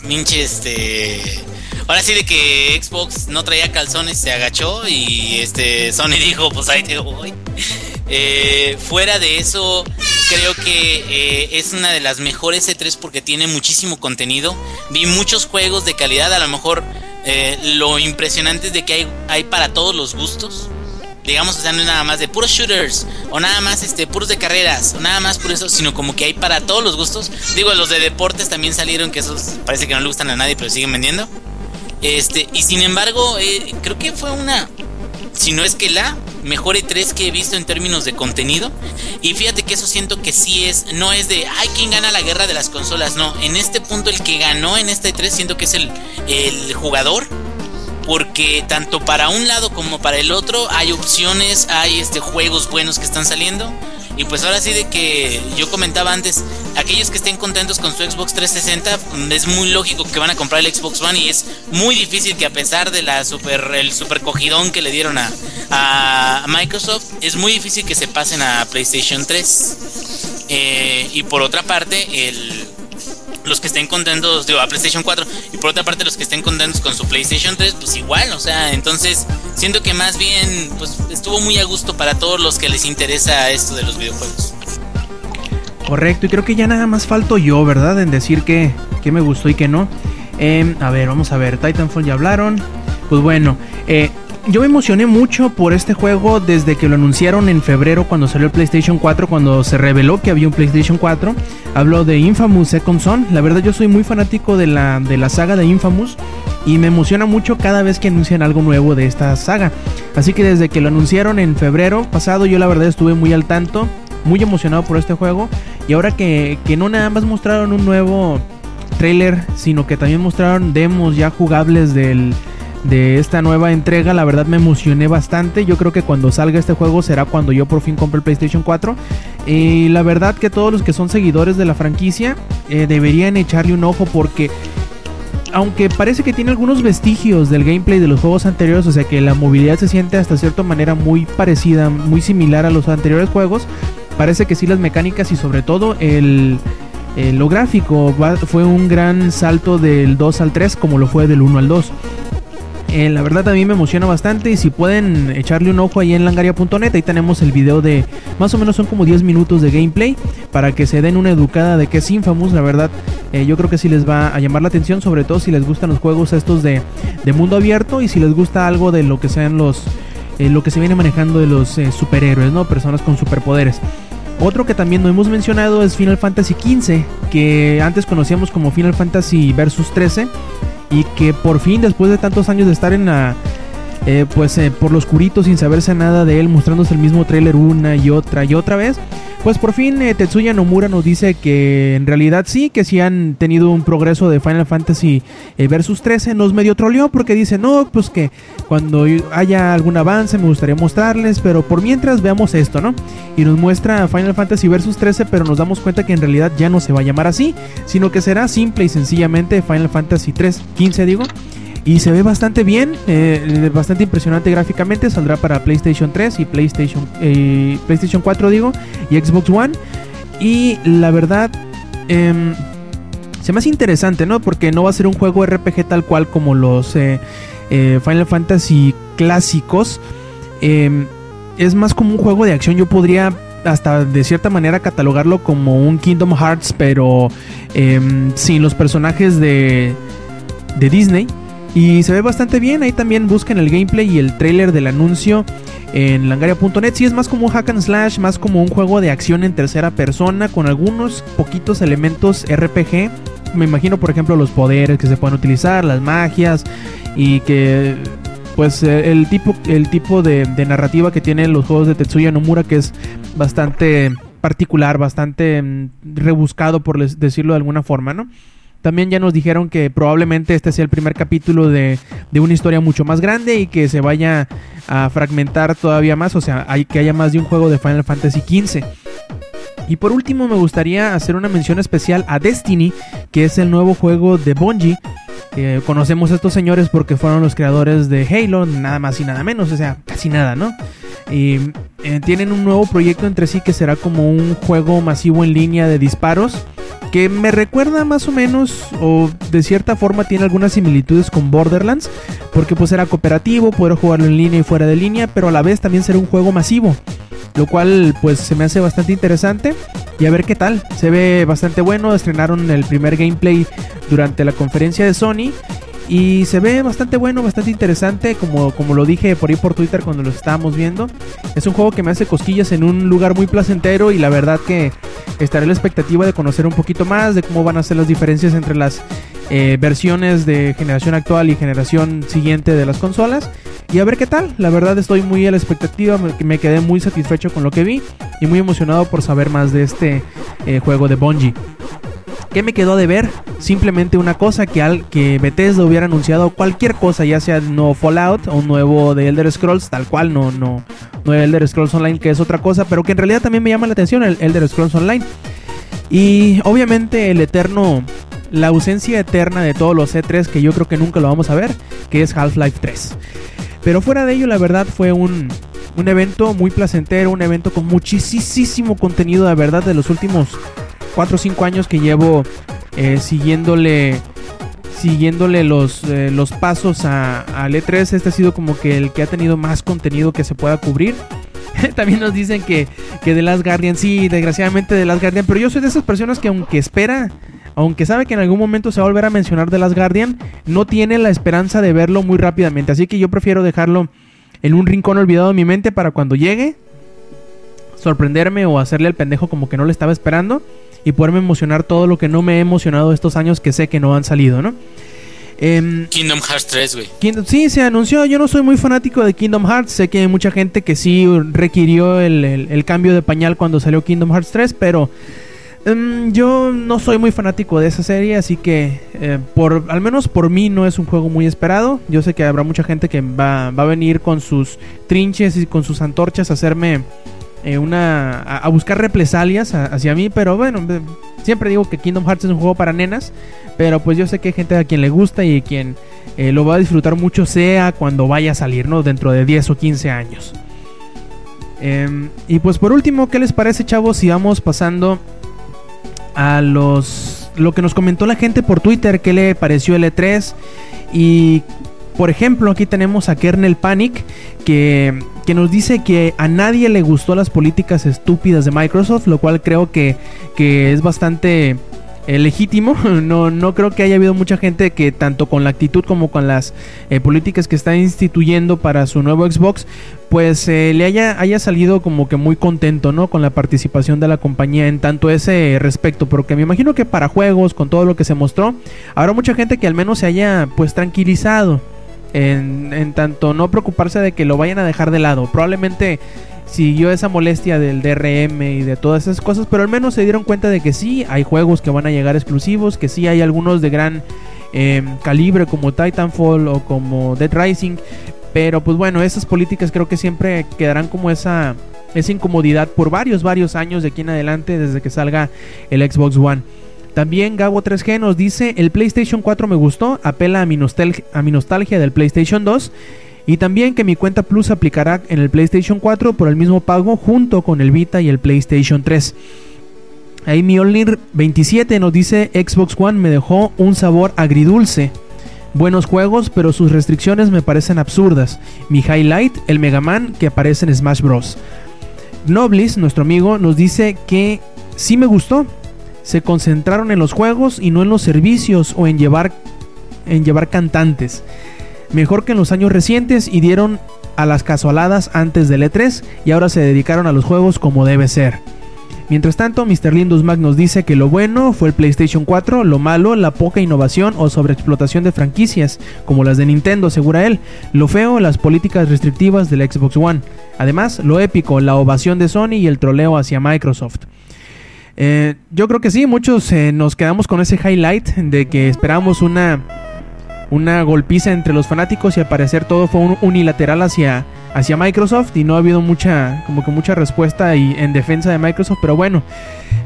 pinche este Ahora sí de que Xbox no traía calzones, se agachó y este Sony dijo, pues ahí te voy. Eh, fuera de eso, creo que eh, es una de las mejores E3 porque tiene muchísimo contenido. Vi muchos juegos de calidad, a lo mejor eh, lo impresionante es de que hay, hay para todos los gustos. Digamos, o sea, no es nada más de puros shooters, o nada más este, puros de carreras, o nada más por eso, sino como que hay para todos los gustos. Digo, los de deportes también salieron, que esos parece que no le gustan a nadie, pero siguen vendiendo. Este, y sin embargo, eh, creo que fue una, si no es que la mejor E3 que he visto en términos de contenido. Y fíjate que eso siento que sí es, no es de, ay, ¿quién gana la guerra de las consolas? No, en este punto el que ganó en esta E3 siento que es el, el jugador. Porque tanto para un lado como para el otro hay opciones, hay este juegos buenos que están saliendo. Y pues ahora sí de que yo comentaba antes, aquellos que estén contentos con su Xbox 360, mm, es muy lógico que van a comprar el Xbox One y es muy difícil que a pesar de la super el super cogidón que le dieron a, a Microsoft, es muy difícil que se pasen a PlayStation 3. Eh, y por otra parte, el los que estén contentos, digo, a PlayStation 4, y por otra parte los que estén contentos con su PlayStation 3, pues igual, o sea, entonces siento que más bien, pues estuvo muy a gusto para todos los que les interesa esto de los videojuegos. Correcto, y creo que ya nada más falto yo, ¿verdad? En decir que, me gustó y que no. Eh, a ver, vamos a ver, Titanfall ya hablaron. Pues bueno, eh, yo me emocioné mucho por este juego desde que lo anunciaron en febrero cuando salió el PlayStation 4, cuando se reveló que había un PlayStation 4. Hablo de Infamous Second Son. La verdad yo soy muy fanático de la, de la saga de Infamous y me emociona mucho cada vez que anuncian algo nuevo de esta saga. Así que desde que lo anunciaron en febrero pasado yo la verdad estuve muy al tanto, muy emocionado por este juego. Y ahora que, que no nada más mostraron un nuevo trailer, sino que también mostraron demos ya jugables del de esta nueva entrega. La verdad me emocioné bastante. Yo creo que cuando salga este juego será cuando yo por fin compre el PlayStation 4. Y la verdad que todos los que son seguidores de la franquicia eh, deberían echarle un ojo porque aunque parece que tiene algunos vestigios del gameplay de los juegos anteriores, o sea que la movilidad se siente hasta cierta manera muy parecida, muy similar a los anteriores juegos, parece que sí las mecánicas y sobre todo el, el lo gráfico va, fue un gran salto del 2 al 3 como lo fue del 1 al 2. Eh, la verdad a mí me emociona bastante y si pueden echarle un ojo ahí en langaria.net, ahí tenemos el video de más o menos son como 10 minutos de gameplay para que se den una educada de qué es Infamous, la verdad eh, yo creo que sí les va a llamar la atención, sobre todo si les gustan los juegos estos de, de mundo abierto y si les gusta algo de lo que sean los... Eh, lo que se viene manejando de los superhéroes, ¿no? Personas con superpoderes. Otro que también no hemos mencionado es Final Fantasy XV, que antes conocíamos como Final Fantasy Versus 13 y que por fin después de tantos años de estar en la eh, pues eh, por lo oscurito sin saberse nada de él mostrándose el mismo tráiler una y otra y otra vez pues por fin eh, Tetsuya Nomura nos dice que en realidad sí, que sí han tenido un progreso de Final Fantasy Versus 13. Nos medio troleó porque dice, no, pues que cuando haya algún avance me gustaría mostrarles, pero por mientras veamos esto, ¿no? Y nos muestra Final Fantasy Versus 13, pero nos damos cuenta que en realidad ya no se va a llamar así, sino que será simple y sencillamente Final Fantasy 3, 15 digo. Y se ve bastante bien, eh, bastante impresionante gráficamente. Saldrá para PlayStation 3 y PlayStation, eh, PlayStation 4, digo, y Xbox One. Y la verdad, eh, se me hace interesante, ¿no? Porque no va a ser un juego RPG tal cual como los eh, Final Fantasy clásicos. Em, es más como un juego de acción. Yo podría hasta de cierta manera catalogarlo como un Kingdom Hearts, pero em, sin los personajes de, de Disney. Y se ve bastante bien. Ahí también busquen el gameplay y el trailer del anuncio en langaria.net. Sí, es más como un hack and slash, más como un juego de acción en tercera persona con algunos poquitos elementos RPG. Me imagino, por ejemplo, los poderes que se pueden utilizar, las magias y que pues eh, el tipo el tipo de, de narrativa que tienen los juegos de Tetsuya Nomura que es bastante particular, bastante mm, rebuscado por decirlo de alguna forma, ¿no? También ya nos dijeron que probablemente este sea el primer capítulo de, de una historia mucho más grande y que se vaya a fragmentar todavía más, o sea, hay que haya más de un juego de Final Fantasy XV. Y por último me gustaría hacer una mención especial a Destiny, que es el nuevo juego de Bungie. Eh, conocemos a estos señores porque fueron los creadores de Halo, nada más y nada menos, o sea, casi nada, ¿no? Y eh, tienen un nuevo proyecto entre sí que será como un juego masivo en línea de disparos que me recuerda más o menos o de cierta forma tiene algunas similitudes con Borderlands porque pues era cooperativo, poder jugarlo en línea y fuera de línea, pero a la vez también será un juego masivo, lo cual pues se me hace bastante interesante y a ver qué tal, se ve bastante bueno, estrenaron el primer gameplay durante la conferencia de Sony y se ve bastante bueno, bastante interesante, como, como lo dije por ahí por Twitter cuando lo estábamos viendo. Es un juego que me hace cosquillas en un lugar muy placentero y la verdad que estaré a la expectativa de conocer un poquito más de cómo van a ser las diferencias entre las eh, versiones de generación actual y generación siguiente de las consolas. Y a ver qué tal, la verdad estoy muy a la expectativa, me, me quedé muy satisfecho con lo que vi y muy emocionado por saber más de este eh, juego de Bungie. ¿Qué me quedó de ver? Simplemente una cosa que al que Bethesda hubiera anunciado cualquier cosa, ya sea un nuevo Fallout o un nuevo de Elder Scrolls, tal cual, no, no, no Elder Scrolls Online, que es otra cosa, pero que en realidad también me llama la atención el Elder Scrolls Online. Y obviamente el eterno, la ausencia eterna de todos los E3 que yo creo que nunca lo vamos a ver, que es Half-Life 3. Pero fuera de ello, la verdad fue un, un evento muy placentero, un evento con muchísimo contenido, de verdad, de los últimos 4 o 5 años que llevo eh, siguiéndole siguiéndole los, eh, los pasos a, al E3. Este ha sido como que el que ha tenido más contenido que se pueda cubrir. *laughs* También nos dicen que, que The Last Guardian, sí, desgraciadamente The Last Guardian, pero yo soy de esas personas que aunque espera, aunque sabe que en algún momento se va a volver a mencionar The Last Guardian, no tiene la esperanza de verlo muy rápidamente. Así que yo prefiero dejarlo en un rincón olvidado de mi mente para cuando llegue, sorprenderme o hacerle el pendejo como que no le estaba esperando y poderme emocionar todo lo que no me he emocionado estos años que sé que no han salido, ¿no? Em, Kingdom Hearts 3, güey. Sí, se anunció. Yo no soy muy fanático de Kingdom Hearts. Sé que hay mucha gente que sí requirió el, el- el cambio de pañal cuando salió Kingdom Hearts 3, pero em, yo no soy muy fanático de esa serie, así que eh, por al menos por mí no es un juego muy esperado. Yo sé que habrá mucha gente que va, va a venir con sus trinches y con sus antorchas a hacerme eh, una a, buscar represalias hacia mí, pero bueno, eh, siempre digo que Kingdom Hearts es un juego para nenas, pero pues yo sé que hay gente a quien le gusta y quien eh, lo va a disfrutar mucho sea cuando vaya a salir, ¿no? Dentro de 10 o 15 años. Em, y pues por último, ¿qué les parece, chavos? Si vamos pasando a los lo que nos comentó la gente por Twitter, qué le pareció el E3 y por ejemplo, aquí tenemos a Kernel Panic que, que nos dice que a nadie le gustó las políticas estúpidas de Microsoft, lo cual creo que, que es bastante eh, legítimo. *laughs* No, no creo que haya habido mucha gente que tanto con la actitud como con las eh, políticas que está instituyendo para su nuevo Xbox, pues eh, le haya, haya salido como que muy contento, ¿no? Con la participación de la compañía en tanto ese respecto, porque me imagino que para juegos, con todo lo que se mostró, habrá mucha gente que al menos se haya pues tranquilizado en, tanto no preocuparse de que lo vayan a dejar de lado. Probablemente siguió esa molestia del DRM y de todas esas cosas, pero al menos se dieron cuenta de que sí, hay juegos que van a llegar exclusivos, que sí hay algunos de gran eh, calibre como Titanfall o como Dead Rising, pero pues bueno, esas políticas creo que siempre quedarán como esa, esa incomodidad por varios, varios años de aquí en adelante desde que salga el Xbox One. También Gabo 3G nos dice, el PlayStation 4 me gustó, apela a mi, nostalgia, a mi nostalgia del PlayStation 2 y también que mi cuenta Plus aplicará en el PlayStation 4 por el mismo pago junto con el Vita y el PlayStation 3. Ahí Mjolnir 27 nos dice Xbox One me dejó un sabor agridulce. Buenos juegos, pero sus restricciones me parecen absurdas. Mi highlight, el Mega Man que aparece en Smash Bros. Noblis, nuestro amigo, nos dice que sí me gustó. Se concentraron en los juegos y no en los servicios o en llevar, en llevar cantantes. Mejor que en los años recientes y dieron a las casualadas antes del E3 y ahora se dedicaron a los juegos como debe ser. Mientras tanto, Mr. Lindus Mag nos dice que lo bueno fue el PlayStation 4, lo malo, la poca innovación o sobreexplotación de franquicias, como las de Nintendo, asegura él. Lo feo, las políticas restrictivas del Xbox One. Además, lo épico, la ovación de Sony y el troleo hacia Microsoft. Eh, yo creo que sí, muchos eh, nos quedamos con ese highlight de que esperábamos una, una golpiza entre los fanáticos y al parecer todo fue un unilateral hacia, hacia Microsoft y no ha habido mucha como que mucha respuesta y, en defensa de Microsoft pero bueno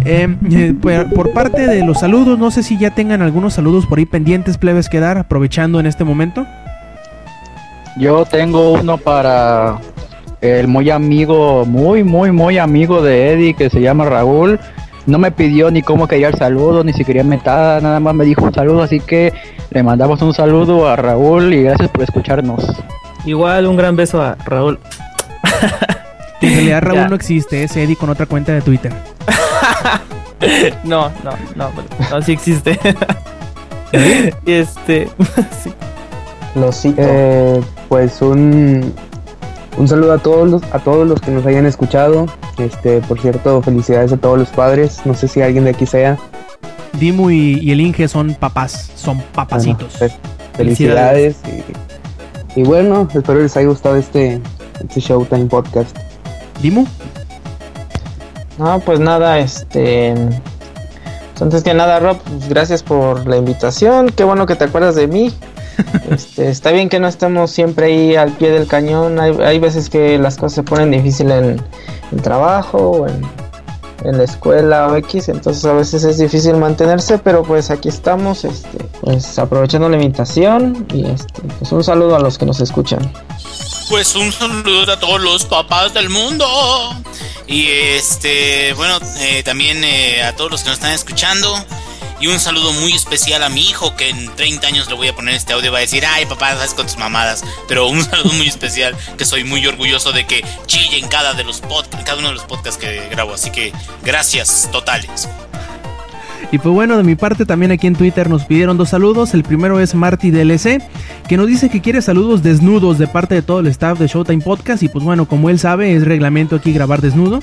eh, eh, por, por parte de los saludos no sé si ya tengan algunos saludos por ahí pendientes plebes que dar aprovechando en este momento Yo tengo uno para el muy amigo, muy, muy, muy amigo de Eddie que se llama Raúl. No me pidió ni cómo quería el saludo, ni si quería metada, nada más me dijo un saludo, así que le mandamos un saludo a Raúl y gracias por escucharnos. Igual un gran beso a Raúl. *laughs* en realidad Raúl Ya. no existe es Eddie con otra cuenta de Twitter *laughs* No, no, no, no, sí existe. Y *laughs* este, sí. Lo cito. Eh, pues un, un saludo a todos los, a todos los que nos hayan escuchado. Este, por cierto, felicidades a todos los padres. No sé si alguien de aquí sea. Dimu y, y el Inge son papás son papacitos Bueno, felicidades. Y, y bueno, espero les haya gustado este, este Showtime Podcast. Dimu No, pues nada, este. antes que nada, Rob, pues gracias por la invitación. Qué bueno que te acuerdas de mí. Este, está bien que no estemos siempre ahí al pie del cañón. Hay, veces que las cosas se ponen difíciles en el trabajo en, en la escuela o X. Entonces a veces es difícil mantenerse, pero pues aquí estamos, este, pues aprovechando la invitación. Y este, pues un saludo a los que nos escuchan. Pues un saludo a todos los papás del mundo. Y este, bueno, eh, también eh, a todos los que nos están escuchando. Y un saludo muy especial a mi hijo, que en 30 años le voy a poner este audio va a decir, ay papá, sabes con tus mamadas. Pero un *laughs* saludo muy especial, que soy muy orgulloso de que chille en cada, de los cada uno de los podcasts que grabo. Así que gracias totales. Y pues bueno, de mi parte también aquí en Twitter nos pidieron dos saludos. El primero es Marty DLC, que nos dice que quiere saludos desnudos de parte de todo el staff de Showtime Podcast. Y pues bueno, como él sabe, es reglamento aquí grabar desnudo.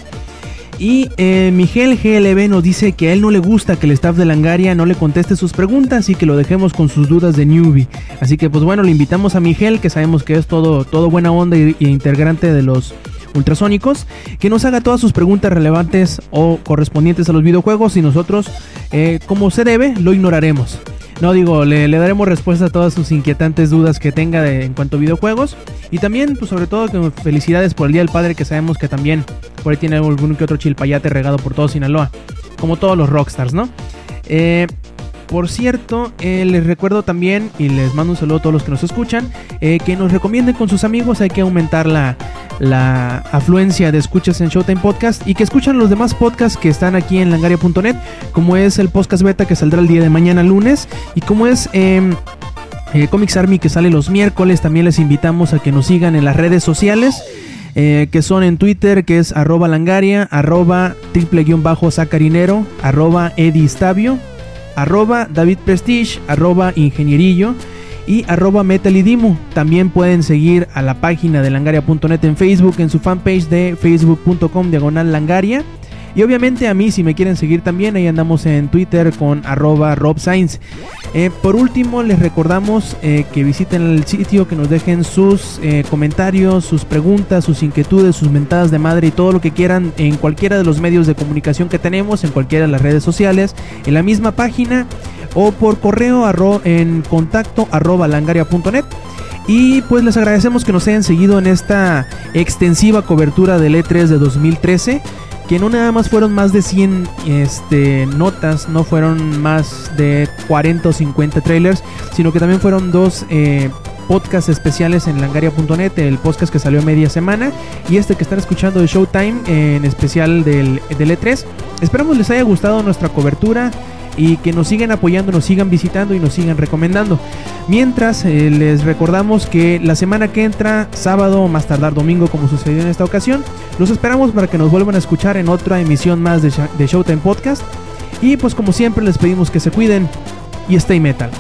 Y eh, Miguel GLB nos dice que a él no le gusta que el staff de Langaria no le conteste sus preguntas y que lo dejemos con sus dudas de newbie. Así que pues bueno, le invitamos a Miguel, que sabemos que es todo, todo buena onda y, integrante de los ultrasónicos, que nos haga todas sus preguntas relevantes o correspondientes a los videojuegos y nosotros, eh, como se debe, lo ignoraremos. No digo, le, daremos respuesta a todas sus inquietantes dudas que tenga de- en cuanto a videojuegos. Y también, pues sobre todo, felicidades por el Día del Padre, que sabemos que también por ahí tiene algún que otro chilpayate regado por todo Sinaloa. Como todos los rockstars, ¿no? Eh, por cierto, eh, les recuerdo también, y les mando un saludo a todos los que nos escuchan, eh, que nos recomienden con sus amigos, hay que aumentar la, la afluencia de escuchas en Showtime Podcast y que escuchan los demás podcasts que están aquí en langaria.net, como es el podcast beta que saldrá el día de mañana lunes y como es... em, eh, Comics Army que sale los miércoles. También les invitamos a que nos sigan en las redes sociales. eh, que son en Twitter, que es arroba langaria, arroba triple guion bajo sacarinero, arroba edistabio, arroba David Prestige, arroba ingenierillo y arroba metalidimu. También pueden seguir a la página de langaria.net en Facebook, en su fanpage de facebook.com diagonal langaria. Y obviamente a mí, si me quieren seguir también, ahí andamos en Twitter con arroba Rob Sainz. Eh, por último, les recordamos eh, que visiten el sitio, que nos dejen sus eh, comentarios, sus preguntas, sus inquietudes, sus mentadas de madre y todo lo que quieran en cualquiera de los medios de comunicación que tenemos, en cualquiera de las redes sociales, en la misma página o por correo en contacto arroba langaria.net. Y pues les agradecemos que nos hayan seguido en esta extensiva cobertura del E3 de 2013 que no nada más fueron más de 100 este, notas, no fueron más de 40 o 50 trailers, sino que también fueron dos eh, podcasts especiales en langaria.net, el podcast que salió media semana y este que están escuchando de Showtime en especial del, del E3. Esperamos les haya gustado nuestra cobertura y que nos sigan apoyando, nos sigan visitando y nos sigan recomendando. Mientras eh, les recordamos que la semana que entra, sábado o más tardar domingo como sucedió en esta ocasión, los esperamos para que nos vuelvan a escuchar en otra emisión más de, de Showtime Podcast. Y pues como siempre les pedimos que se cuiden y stay metal.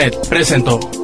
Langaria.net presentó